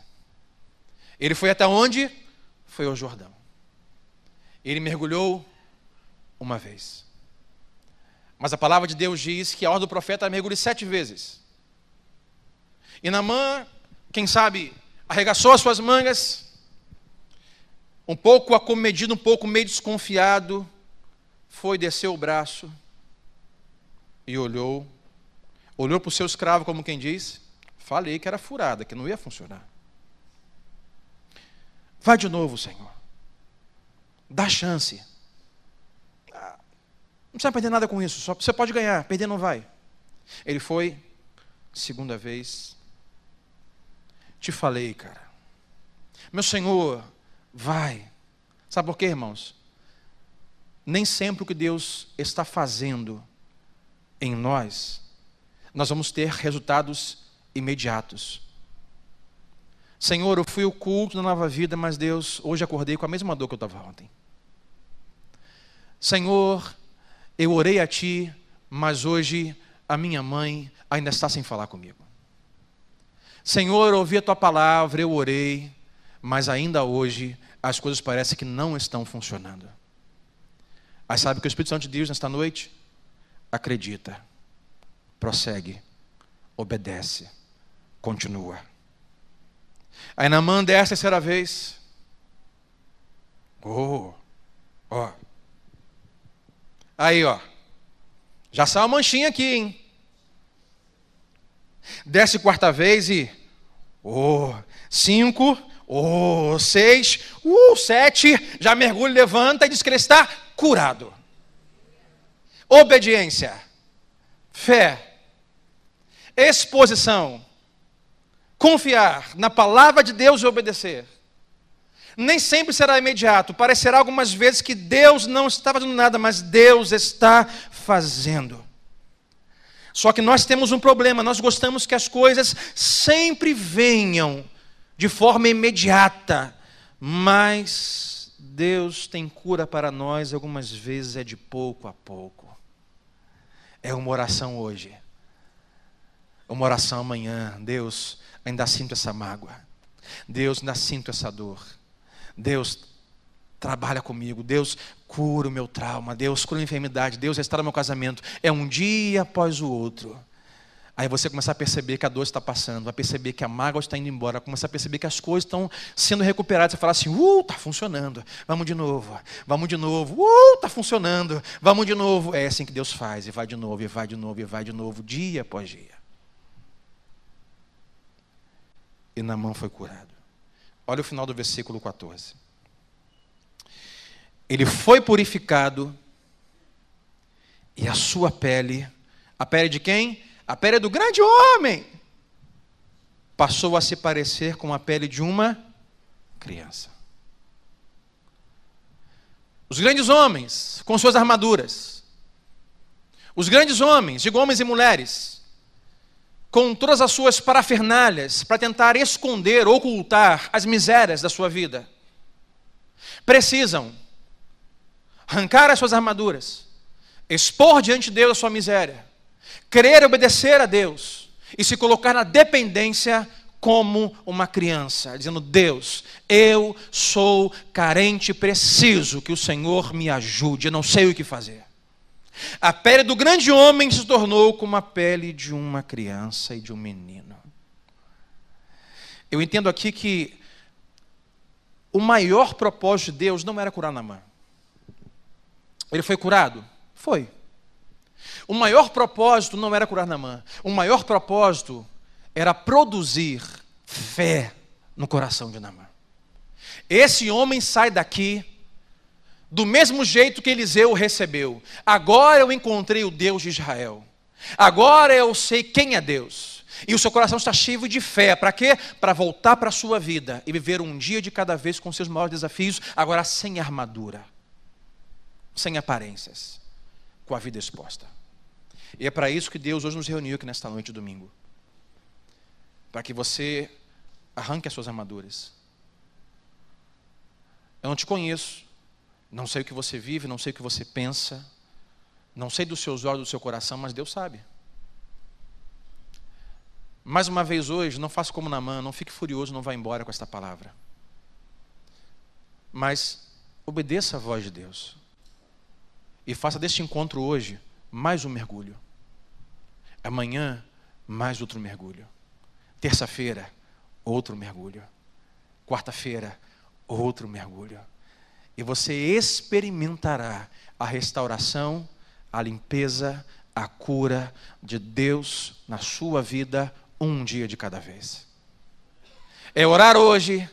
Ele foi até onde? Foi ao Jordão. Ele mergulhou uma vez. Mas a palavra de Deus diz que a ordem do profeta mergulhe sete vezes. E Namã, quem sabe, arregaçou as suas mangas, um pouco acomedido, um pouco meio desconfiado, foi, desceu o braço e olhou, olhou para o seu escravo, como quem diz, Falei que era furada, que não ia funcionar. Vai de novo, Senhor. Dá chance. Ah, não precisa perder nada com isso, só você pode ganhar, perder não vai. Ele foi, segunda vez, te falei, cara. Meu Senhor, vai. Sabe por quê, irmãos? Nem sempre o que Deus está fazendo em nós, nós vamos ter resultados imediatos. Senhor, eu fui o culto na nova vida, mas Deus, hoje acordei com a mesma dor que eu estava ontem. Senhor, eu orei a Ti, mas hoje a minha mãe ainda está sem falar comigo. Senhor, ouvi a Tua palavra, eu orei, mas ainda hoje as coisas parecem que não estão funcionando. Mas sabe que o Espírito Santo de Deus nesta noite? Acredita, prossegue, obedece, continua. Aí na mão dessa terceira vez, oh, ó, aí ó, já saiu uma manchinha aqui, hein? Desce quarta vez e, oh, cinco, Oh, seis, uh, sete, já mergulha, levanta e diz que ele está curado. Obediência, fé, exposição, confiar na palavra de Deus e obedecer. Nem sempre será imediato, parecerá algumas vezes que Deus não está fazendo nada, mas Deus está fazendo. Só que nós temos um problema, nós gostamos que as coisas sempre venham de forma imediata, mas Deus tem cura para nós, algumas vezes é de pouco a pouco. É uma oração hoje, uma oração amanhã. Deus, ainda sinto essa mágoa. Deus, ainda sinto essa dor. Deus, trabalha comigo. Deus, cura o meu trauma. Deus, cura a enfermidade. Deus, restaura meu casamento. É um dia após o outro. Aí você começa a perceber que a dor está passando, vai perceber que a mágoa está indo embora, começa a perceber que as coisas estão sendo recuperadas. Você fala assim: uh, está funcionando, vamos de novo, vamos de novo, uh, está funcionando, vamos de novo. É assim que Deus faz, e vai de novo, e vai de novo, e vai de novo, dia após dia. E Namã foi curado. Olha o final do versículo 14. Ele foi purificado, e a sua pele, a pele de quem? A pele do grande homem passou a se parecer com a pele de uma criança. Os grandes homens, com suas armaduras, os grandes homens, digo homens e mulheres, com todas as suas parafernálias para tentar esconder, ocultar as misérias da sua vida, precisam arrancar as suas armaduras, expor diante de Deus a sua miséria, Querer obedecer a Deus e se colocar na dependência como uma criança, dizendo: Deus, eu sou carente, preciso que o Senhor me ajude, eu não sei o que fazer. A pele do grande homem se tornou como a pele de uma criança e de um menino. Eu entendo aqui que o maior propósito de Deus não era curar Namã. Ele foi curado? Foi. O maior propósito não era curar Namã. O maior propósito era produzir fé no coração de Namã. Esse homem sai daqui do mesmo jeito que Eliseu recebeu. Agora eu encontrei o Deus de Israel. Agora eu sei quem é Deus. E o seu coração está cheio de fé. Para quê? Para voltar para a sua vida e viver um dia de cada vez com seus maiores desafios, agora sem armadura, sem aparências, com a vida exposta. E é para isso que Deus hoje nos reuniu aqui nesta noite de domingo. Para que você arranque as suas armaduras. Eu não te conheço, não sei o que você vive, não sei o que você pensa, não sei dos seus olhos, do seu coração, mas Deus sabe. Mais uma vez hoje, não faça como Namã, não fique furioso, não vá embora com esta palavra. Mas obedeça a voz de Deus. E faça deste encontro hoje mais um mergulho. Amanhã, mais outro mergulho. Terça-feira, outro mergulho. Quarta-feira, outro mergulho. E você experimentará a restauração, a limpeza, a cura de Deus na sua vida, um dia de cada vez. É orar hoje,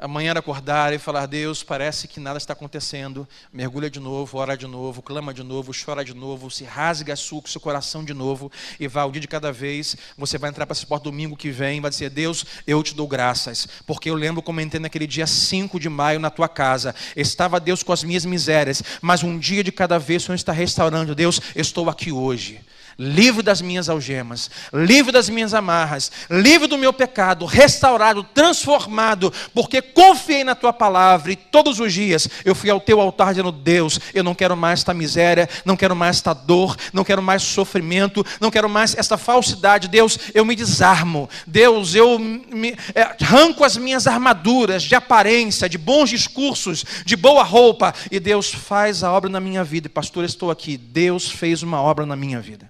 Amanhã acordar e falar: Deus, parece que nada está acontecendo. Mergulha de novo, ora de novo, clama de novo, chora de novo, se rasga o seu coração de novo e vá o dia de cada vez. Você vai entrar para esse porta domingo que vem, vai dizer: Deus, eu te dou graças, porque eu lembro como entrei naquele dia 5 de maio na tua casa. Estava Deus com as minhas misérias, mas um dia de cada vez o Senhor está restaurando. Deus, estou aqui hoje livre das minhas algemas, livre das minhas amarras, livre do meu pecado, restaurado, transformado, porque confiei na tua palavra e todos os dias eu fui ao teu altar dizendo: Deus, eu não quero mais esta miséria, não quero mais esta dor, não quero mais sofrimento, não quero mais esta falsidade. Deus, eu me desarmo. Deus, eu me, é, arranco as minhas armaduras de aparência, de bons discursos, de boa roupa, e Deus faz a obra na minha vida. Pastor, estou aqui. Deus fez uma obra na minha vida.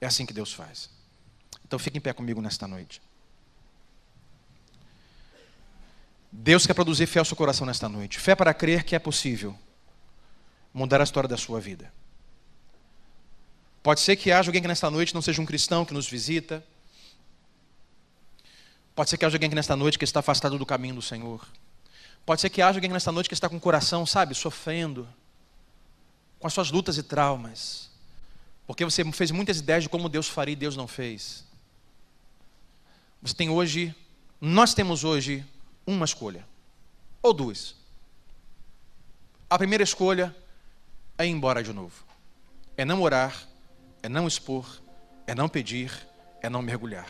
É assim que Deus faz. Então fique em pé comigo nesta noite. Deus quer produzir fé ao seu coração nesta noite. Fé para crer que é possível mudar a história da sua vida. Pode ser que haja alguém que nesta noite não seja um cristão que nos visita. Pode ser que haja alguém que nesta noite que está afastado do caminho do Senhor. Pode ser que haja alguém que nesta noite que está com o coração, sabe, sofrendo, com as suas lutas e traumas. Porque você fez muitas ideias de como Deus faria e Deus não fez. Você tem hoje, nós temos hoje uma escolha, ou duas. A primeira escolha é ir embora de novo. É não orar, é não expor, é não pedir, é não mergulhar.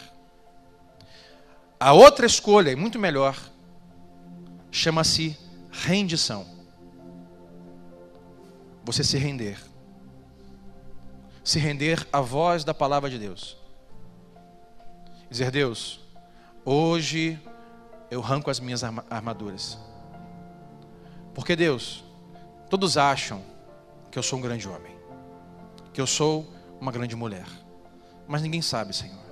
A outra escolha, e muito melhor, chama-se rendição. Você se render se render à voz da palavra de Deus. Dizer, Deus, hoje eu arranco as minhas armaduras. Porque, Deus, todos acham que eu sou um grande homem, que eu sou uma grande mulher, mas ninguém sabe, Senhor,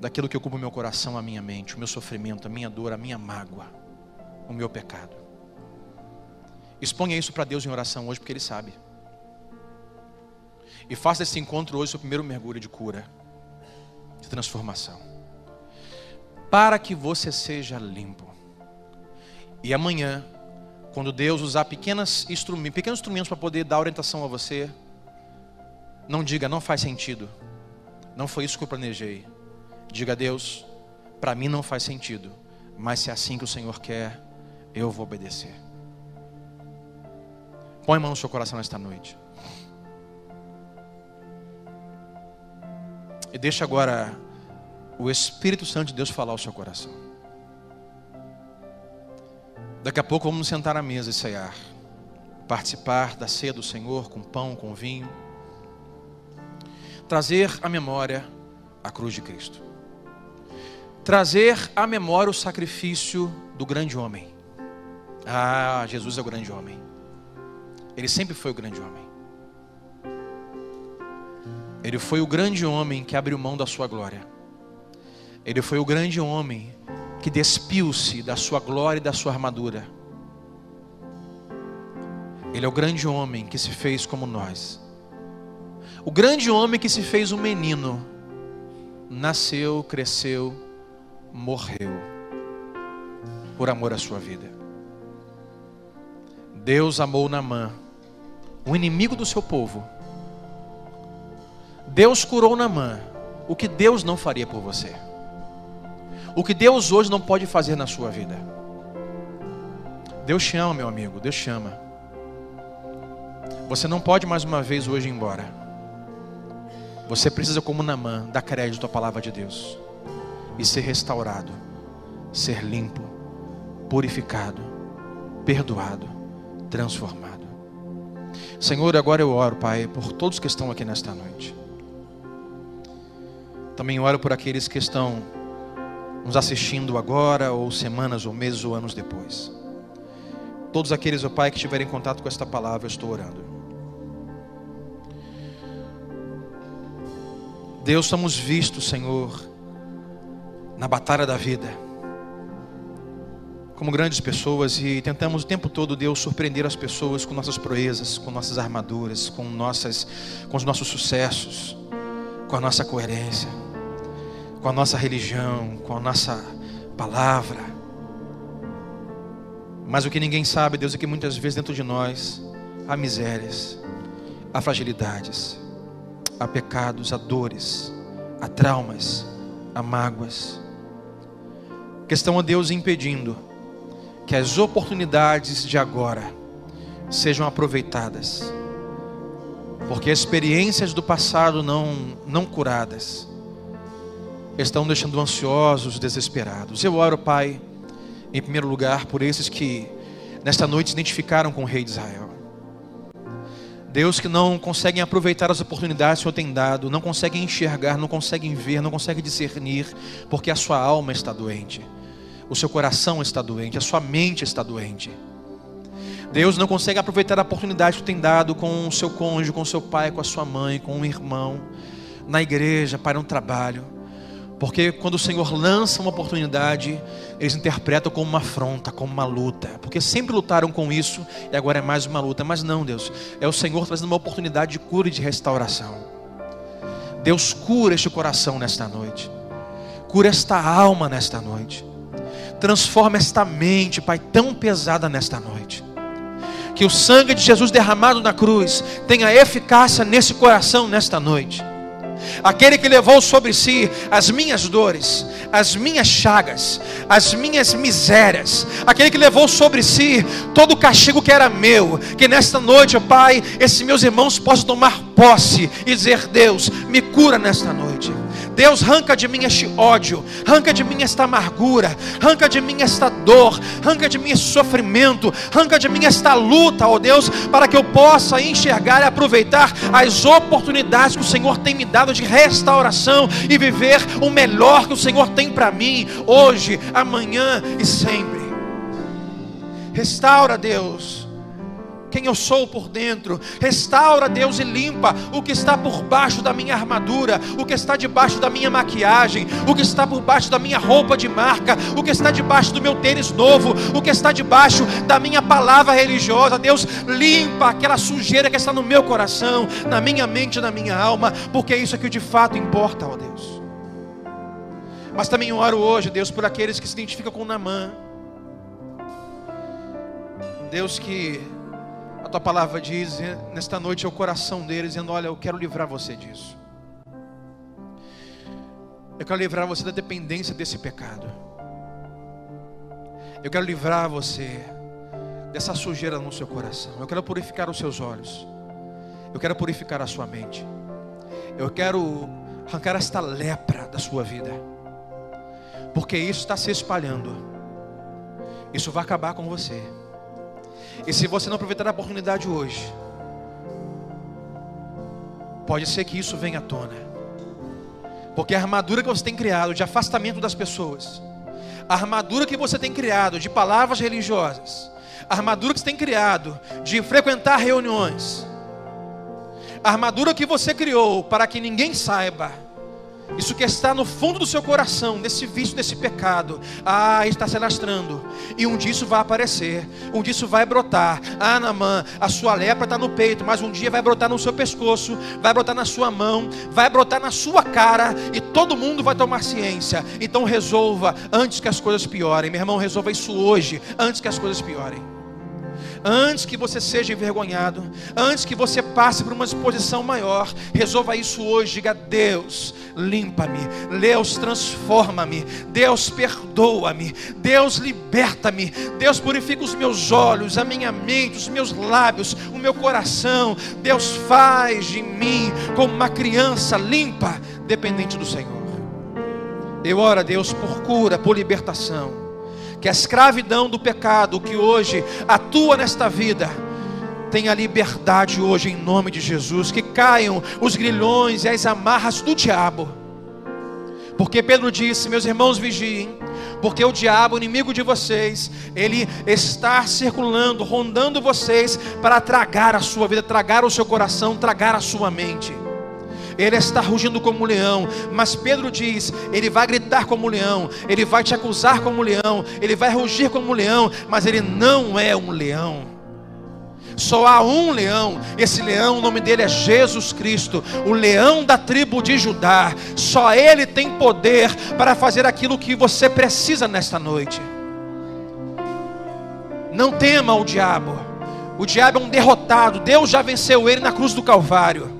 daquilo que ocupa o meu coração, a minha mente, o meu sofrimento, a minha dor, a minha mágoa, o meu pecado. Exponha isso para Deus em oração hoje, porque Ele sabe. E faça esse encontro hoje o seu primeiro mergulho de cura, de transformação. Para que você seja limpo. E amanhã, quando Deus usar pequenas instrumentos, pequenos instrumentos para poder dar orientação a você, não diga, não faz sentido. Não foi isso que eu planejei. Diga a Deus, para mim não faz sentido, mas se é assim que o Senhor quer, eu vou obedecer. Põe a mão no seu coração nesta noite. E deixa agora o Espírito Santo de Deus falar ao seu coração. Daqui a pouco vamos sentar à mesa e cear. Participar da ceia do Senhor com pão, com vinho. Trazer à memória a cruz de Cristo. Trazer à memória o sacrifício do grande homem. Ah, Jesus é o grande homem. Ele sempre foi o grande homem. Ele foi o grande homem que abriu mão da sua glória. Ele foi o grande homem que despiu-se da sua glória e da sua armadura. Ele é o grande homem que se fez como nós. O grande homem que se fez um menino. Nasceu, cresceu, morreu. Por amor à sua vida. Deus amou Namã, o inimigo do seu povo Deus curou Namã. O que Deus não faria por você? O que Deus hoje não pode fazer na sua vida? Deus te ama, meu amigo. Deus te ama. Você não pode mais uma vez hoje ir embora. Você precisa, como Namã, dar crédito à palavra de Deus e ser restaurado, ser limpo, purificado, perdoado, transformado. Senhor, agora eu oro, Pai, por todos que estão aqui nesta noite. Também oro por aqueles que estão nos assistindo agora, ou semanas, ou meses, ou anos depois. Todos aqueles, ó oh Pai, que tiverem contato com esta palavra, eu estou orando. Deus, somos vistos, Senhor, na batalha da vida, como grandes pessoas e tentamos o tempo todo, Deus, surpreender as pessoas com nossas proezas, com nossas armaduras, com, nossas, com os nossos sucessos, com a nossa coerência com a nossa religião, com a nossa palavra. Mas o que ninguém sabe, Deus, é que muitas vezes dentro de nós há misérias, há fragilidades, há pecados, há dores, há traumas, há mágoas. Questão a Deus impedindo que as oportunidades de agora sejam aproveitadas, porque as experiências do passado não, não curadas estão deixando ansiosos, desesperados. Eu oro, Pai, em primeiro lugar, por esses que nesta noite se identificaram com o Rei de Israel. Deus que não conseguem aproveitar as oportunidades que o Senhor tem dado, não conseguem enxergar, não conseguem ver, não conseguem discernir, porque a sua alma está doente, o seu coração está doente, a sua mente está doente. Deus não consegue aproveitar a oportunidade que tem dado com o seu cônjuge, com o seu pai, com a sua mãe, com um irmão, na igreja, para um trabalho. Porque quando o Senhor lança uma oportunidade, eles interpretam como uma afronta, como uma luta. Porque sempre lutaram com isso e agora é mais uma luta. Mas não, Deus, é o Senhor trazendo uma oportunidade de cura e de restauração. Deus cura este coração nesta noite. Cura esta alma nesta noite. Transforma esta mente, Pai, tão pesada nesta noite. Que o sangue de Jesus derramado na cruz tenha eficácia nesse coração nesta noite. Aquele que levou sobre si as minhas dores, as minhas chagas, as minhas misérias, aquele que levou sobre si todo o castigo que era meu, que nesta noite, Pai, esses meus irmãos possam tomar posse e dizer: Deus, me cura nesta noite. Deus, arranca de mim este ódio, arranca de mim esta amargura, arranca de mim esta dor, arranca de mim esse sofrimento, arranca de mim esta luta, ó Deus, para que eu possa enxergar e aproveitar as oportunidades que o Senhor tem me dado de restauração e viver o melhor que o Senhor tem para mim, hoje, amanhã e sempre. Restaura, Deus quem eu sou por dentro. Restaura, Deus, e limpa o que está por baixo da minha armadura, o que está debaixo da minha maquiagem, o que está por baixo da minha roupa de marca, o que está debaixo do meu tênis novo, o que está debaixo da minha palavra religiosa. Deus, limpa aquela sujeira que está no meu coração, na minha mente, na minha alma, porque é isso que de fato importa, ó Deus. Mas também oro hoje, Deus, por aqueles que se identificam com Namã. Deus que tua palavra diz, nesta noite é o coração deles, dizendo: Olha, eu quero livrar você disso. Eu quero livrar você da dependência desse pecado. Eu quero livrar você dessa sujeira no seu coração. Eu quero purificar os seus olhos. Eu quero purificar a sua mente. Eu quero arrancar esta lepra da sua vida. Porque isso está se espalhando. Isso vai acabar com você. E se você não aproveitar a oportunidade hoje, pode ser que isso venha à tona. Porque a armadura que você tem criado de afastamento das pessoas, a armadura que você tem criado de palavras religiosas, a armadura que você tem criado de frequentar reuniões, a armadura que você criou para que ninguém saiba, isso que está no fundo do seu coração, nesse vício, nesse pecado, ah, está se alastrando. E um dia isso vai aparecer, um dia isso vai brotar. Ah, Namã, a sua lepra está no peito, mas um dia vai brotar no seu pescoço, vai brotar na sua mão, vai brotar na sua cara, e todo mundo vai tomar ciência. Então resolva antes que as coisas piorem. Meu irmão, resolva isso hoje, antes que as coisas piorem antes que você seja envergonhado, antes que você passe por uma exposição maior, resolva isso hoje. Diga: Deus, limpa-me, Deus, transforma-me, Deus, perdoa-me, Deus, liberta-me, Deus, purifica os meus olhos, a minha mente, os meus lábios, o meu coração. Deus, faz de mim como uma criança limpa, dependente do Senhor. Eu oro a Deus por cura, por libertação que a escravidão do pecado que hoje atua nesta vida, tenha liberdade hoje em nome de Jesus, que caiam os grilhões e as amarras do diabo. Porque Pedro disse: Meus irmãos, vigiem, porque o diabo, inimigo de vocês, ele está circulando, rondando vocês para tragar a sua vida, tragar o seu coração, tragar a sua mente ele está rugindo como um leão, mas Pedro diz: ele vai gritar como um leão, ele vai te acusar como um leão, ele vai rugir como um leão, mas ele não é um leão. Só há um leão. Esse leão, o nome dele é Jesus Cristo, o leão da tribo de Judá. Só ele tem poder para fazer aquilo que você precisa nesta noite. Não tema o diabo. O diabo é um derrotado. Deus já venceu ele na cruz do Calvário.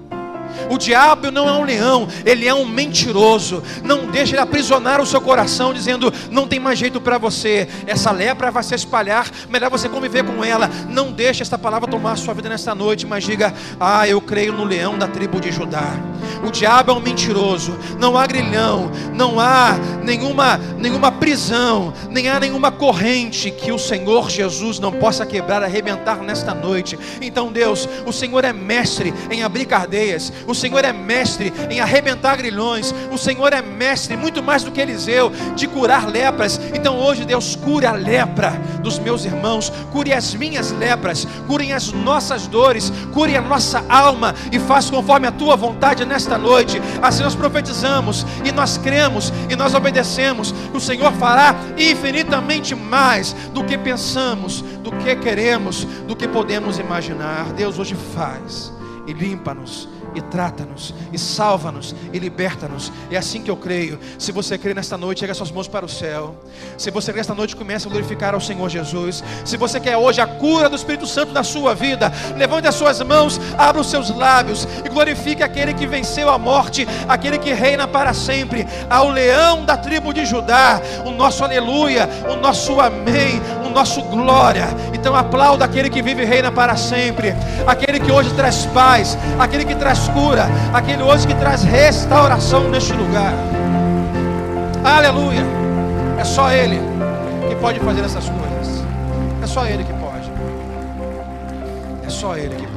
O diabo não é um leão, ele é um mentiroso. Não deixe ele aprisionar o seu coração, dizendo: não tem mais jeito para você. Essa lepra vai se espalhar, melhor você conviver com ela. Não deixe esta palavra tomar a sua vida nesta noite, mas diga: ah, eu creio no leão da tribo de Judá. O diabo é um mentiroso. Não há grilhão, não há nenhuma, nenhuma prisão, nem há nenhuma corrente que o Senhor Jesus não possa quebrar, arrebentar nesta noite. Então, Deus, o Senhor é mestre em abrir cadeias. O Senhor é mestre em arrebentar grilhões. O Senhor é mestre, muito mais do que Eliseu, de curar lepras. Então hoje, Deus, cure a lepra dos meus irmãos, cure as minhas lepras, curem as nossas dores, cure a nossa alma e faça conforme a tua vontade nesta noite. Assim nós profetizamos e nós cremos e nós obedecemos o Senhor fará infinitamente mais do que pensamos, do que queremos, do que podemos imaginar. Deus hoje faz e limpa-nos e trata-nos, e salva-nos, e liberta-nos. É assim que eu creio. Se você crê nesta noite, erga suas mãos para o céu. Se você crê nesta noite, comece a glorificar ao Senhor Jesus. Se você quer hoje a cura do Espírito Santo na sua vida, levante as suas mãos, abra os seus lábios e glorifique aquele que venceu a morte, aquele que reina para sempre, ao leão da tribo de Judá, o nosso aleluia, o nosso amém, o nosso glória. Então aplauda aquele que vive e reina para sempre, aquele que hoje traz paz, aquele que traz cura, aquele hoje que traz restauração neste lugar. Aleluia. É só Ele que pode fazer essas coisas. É só Ele que pode. É só Ele que pode.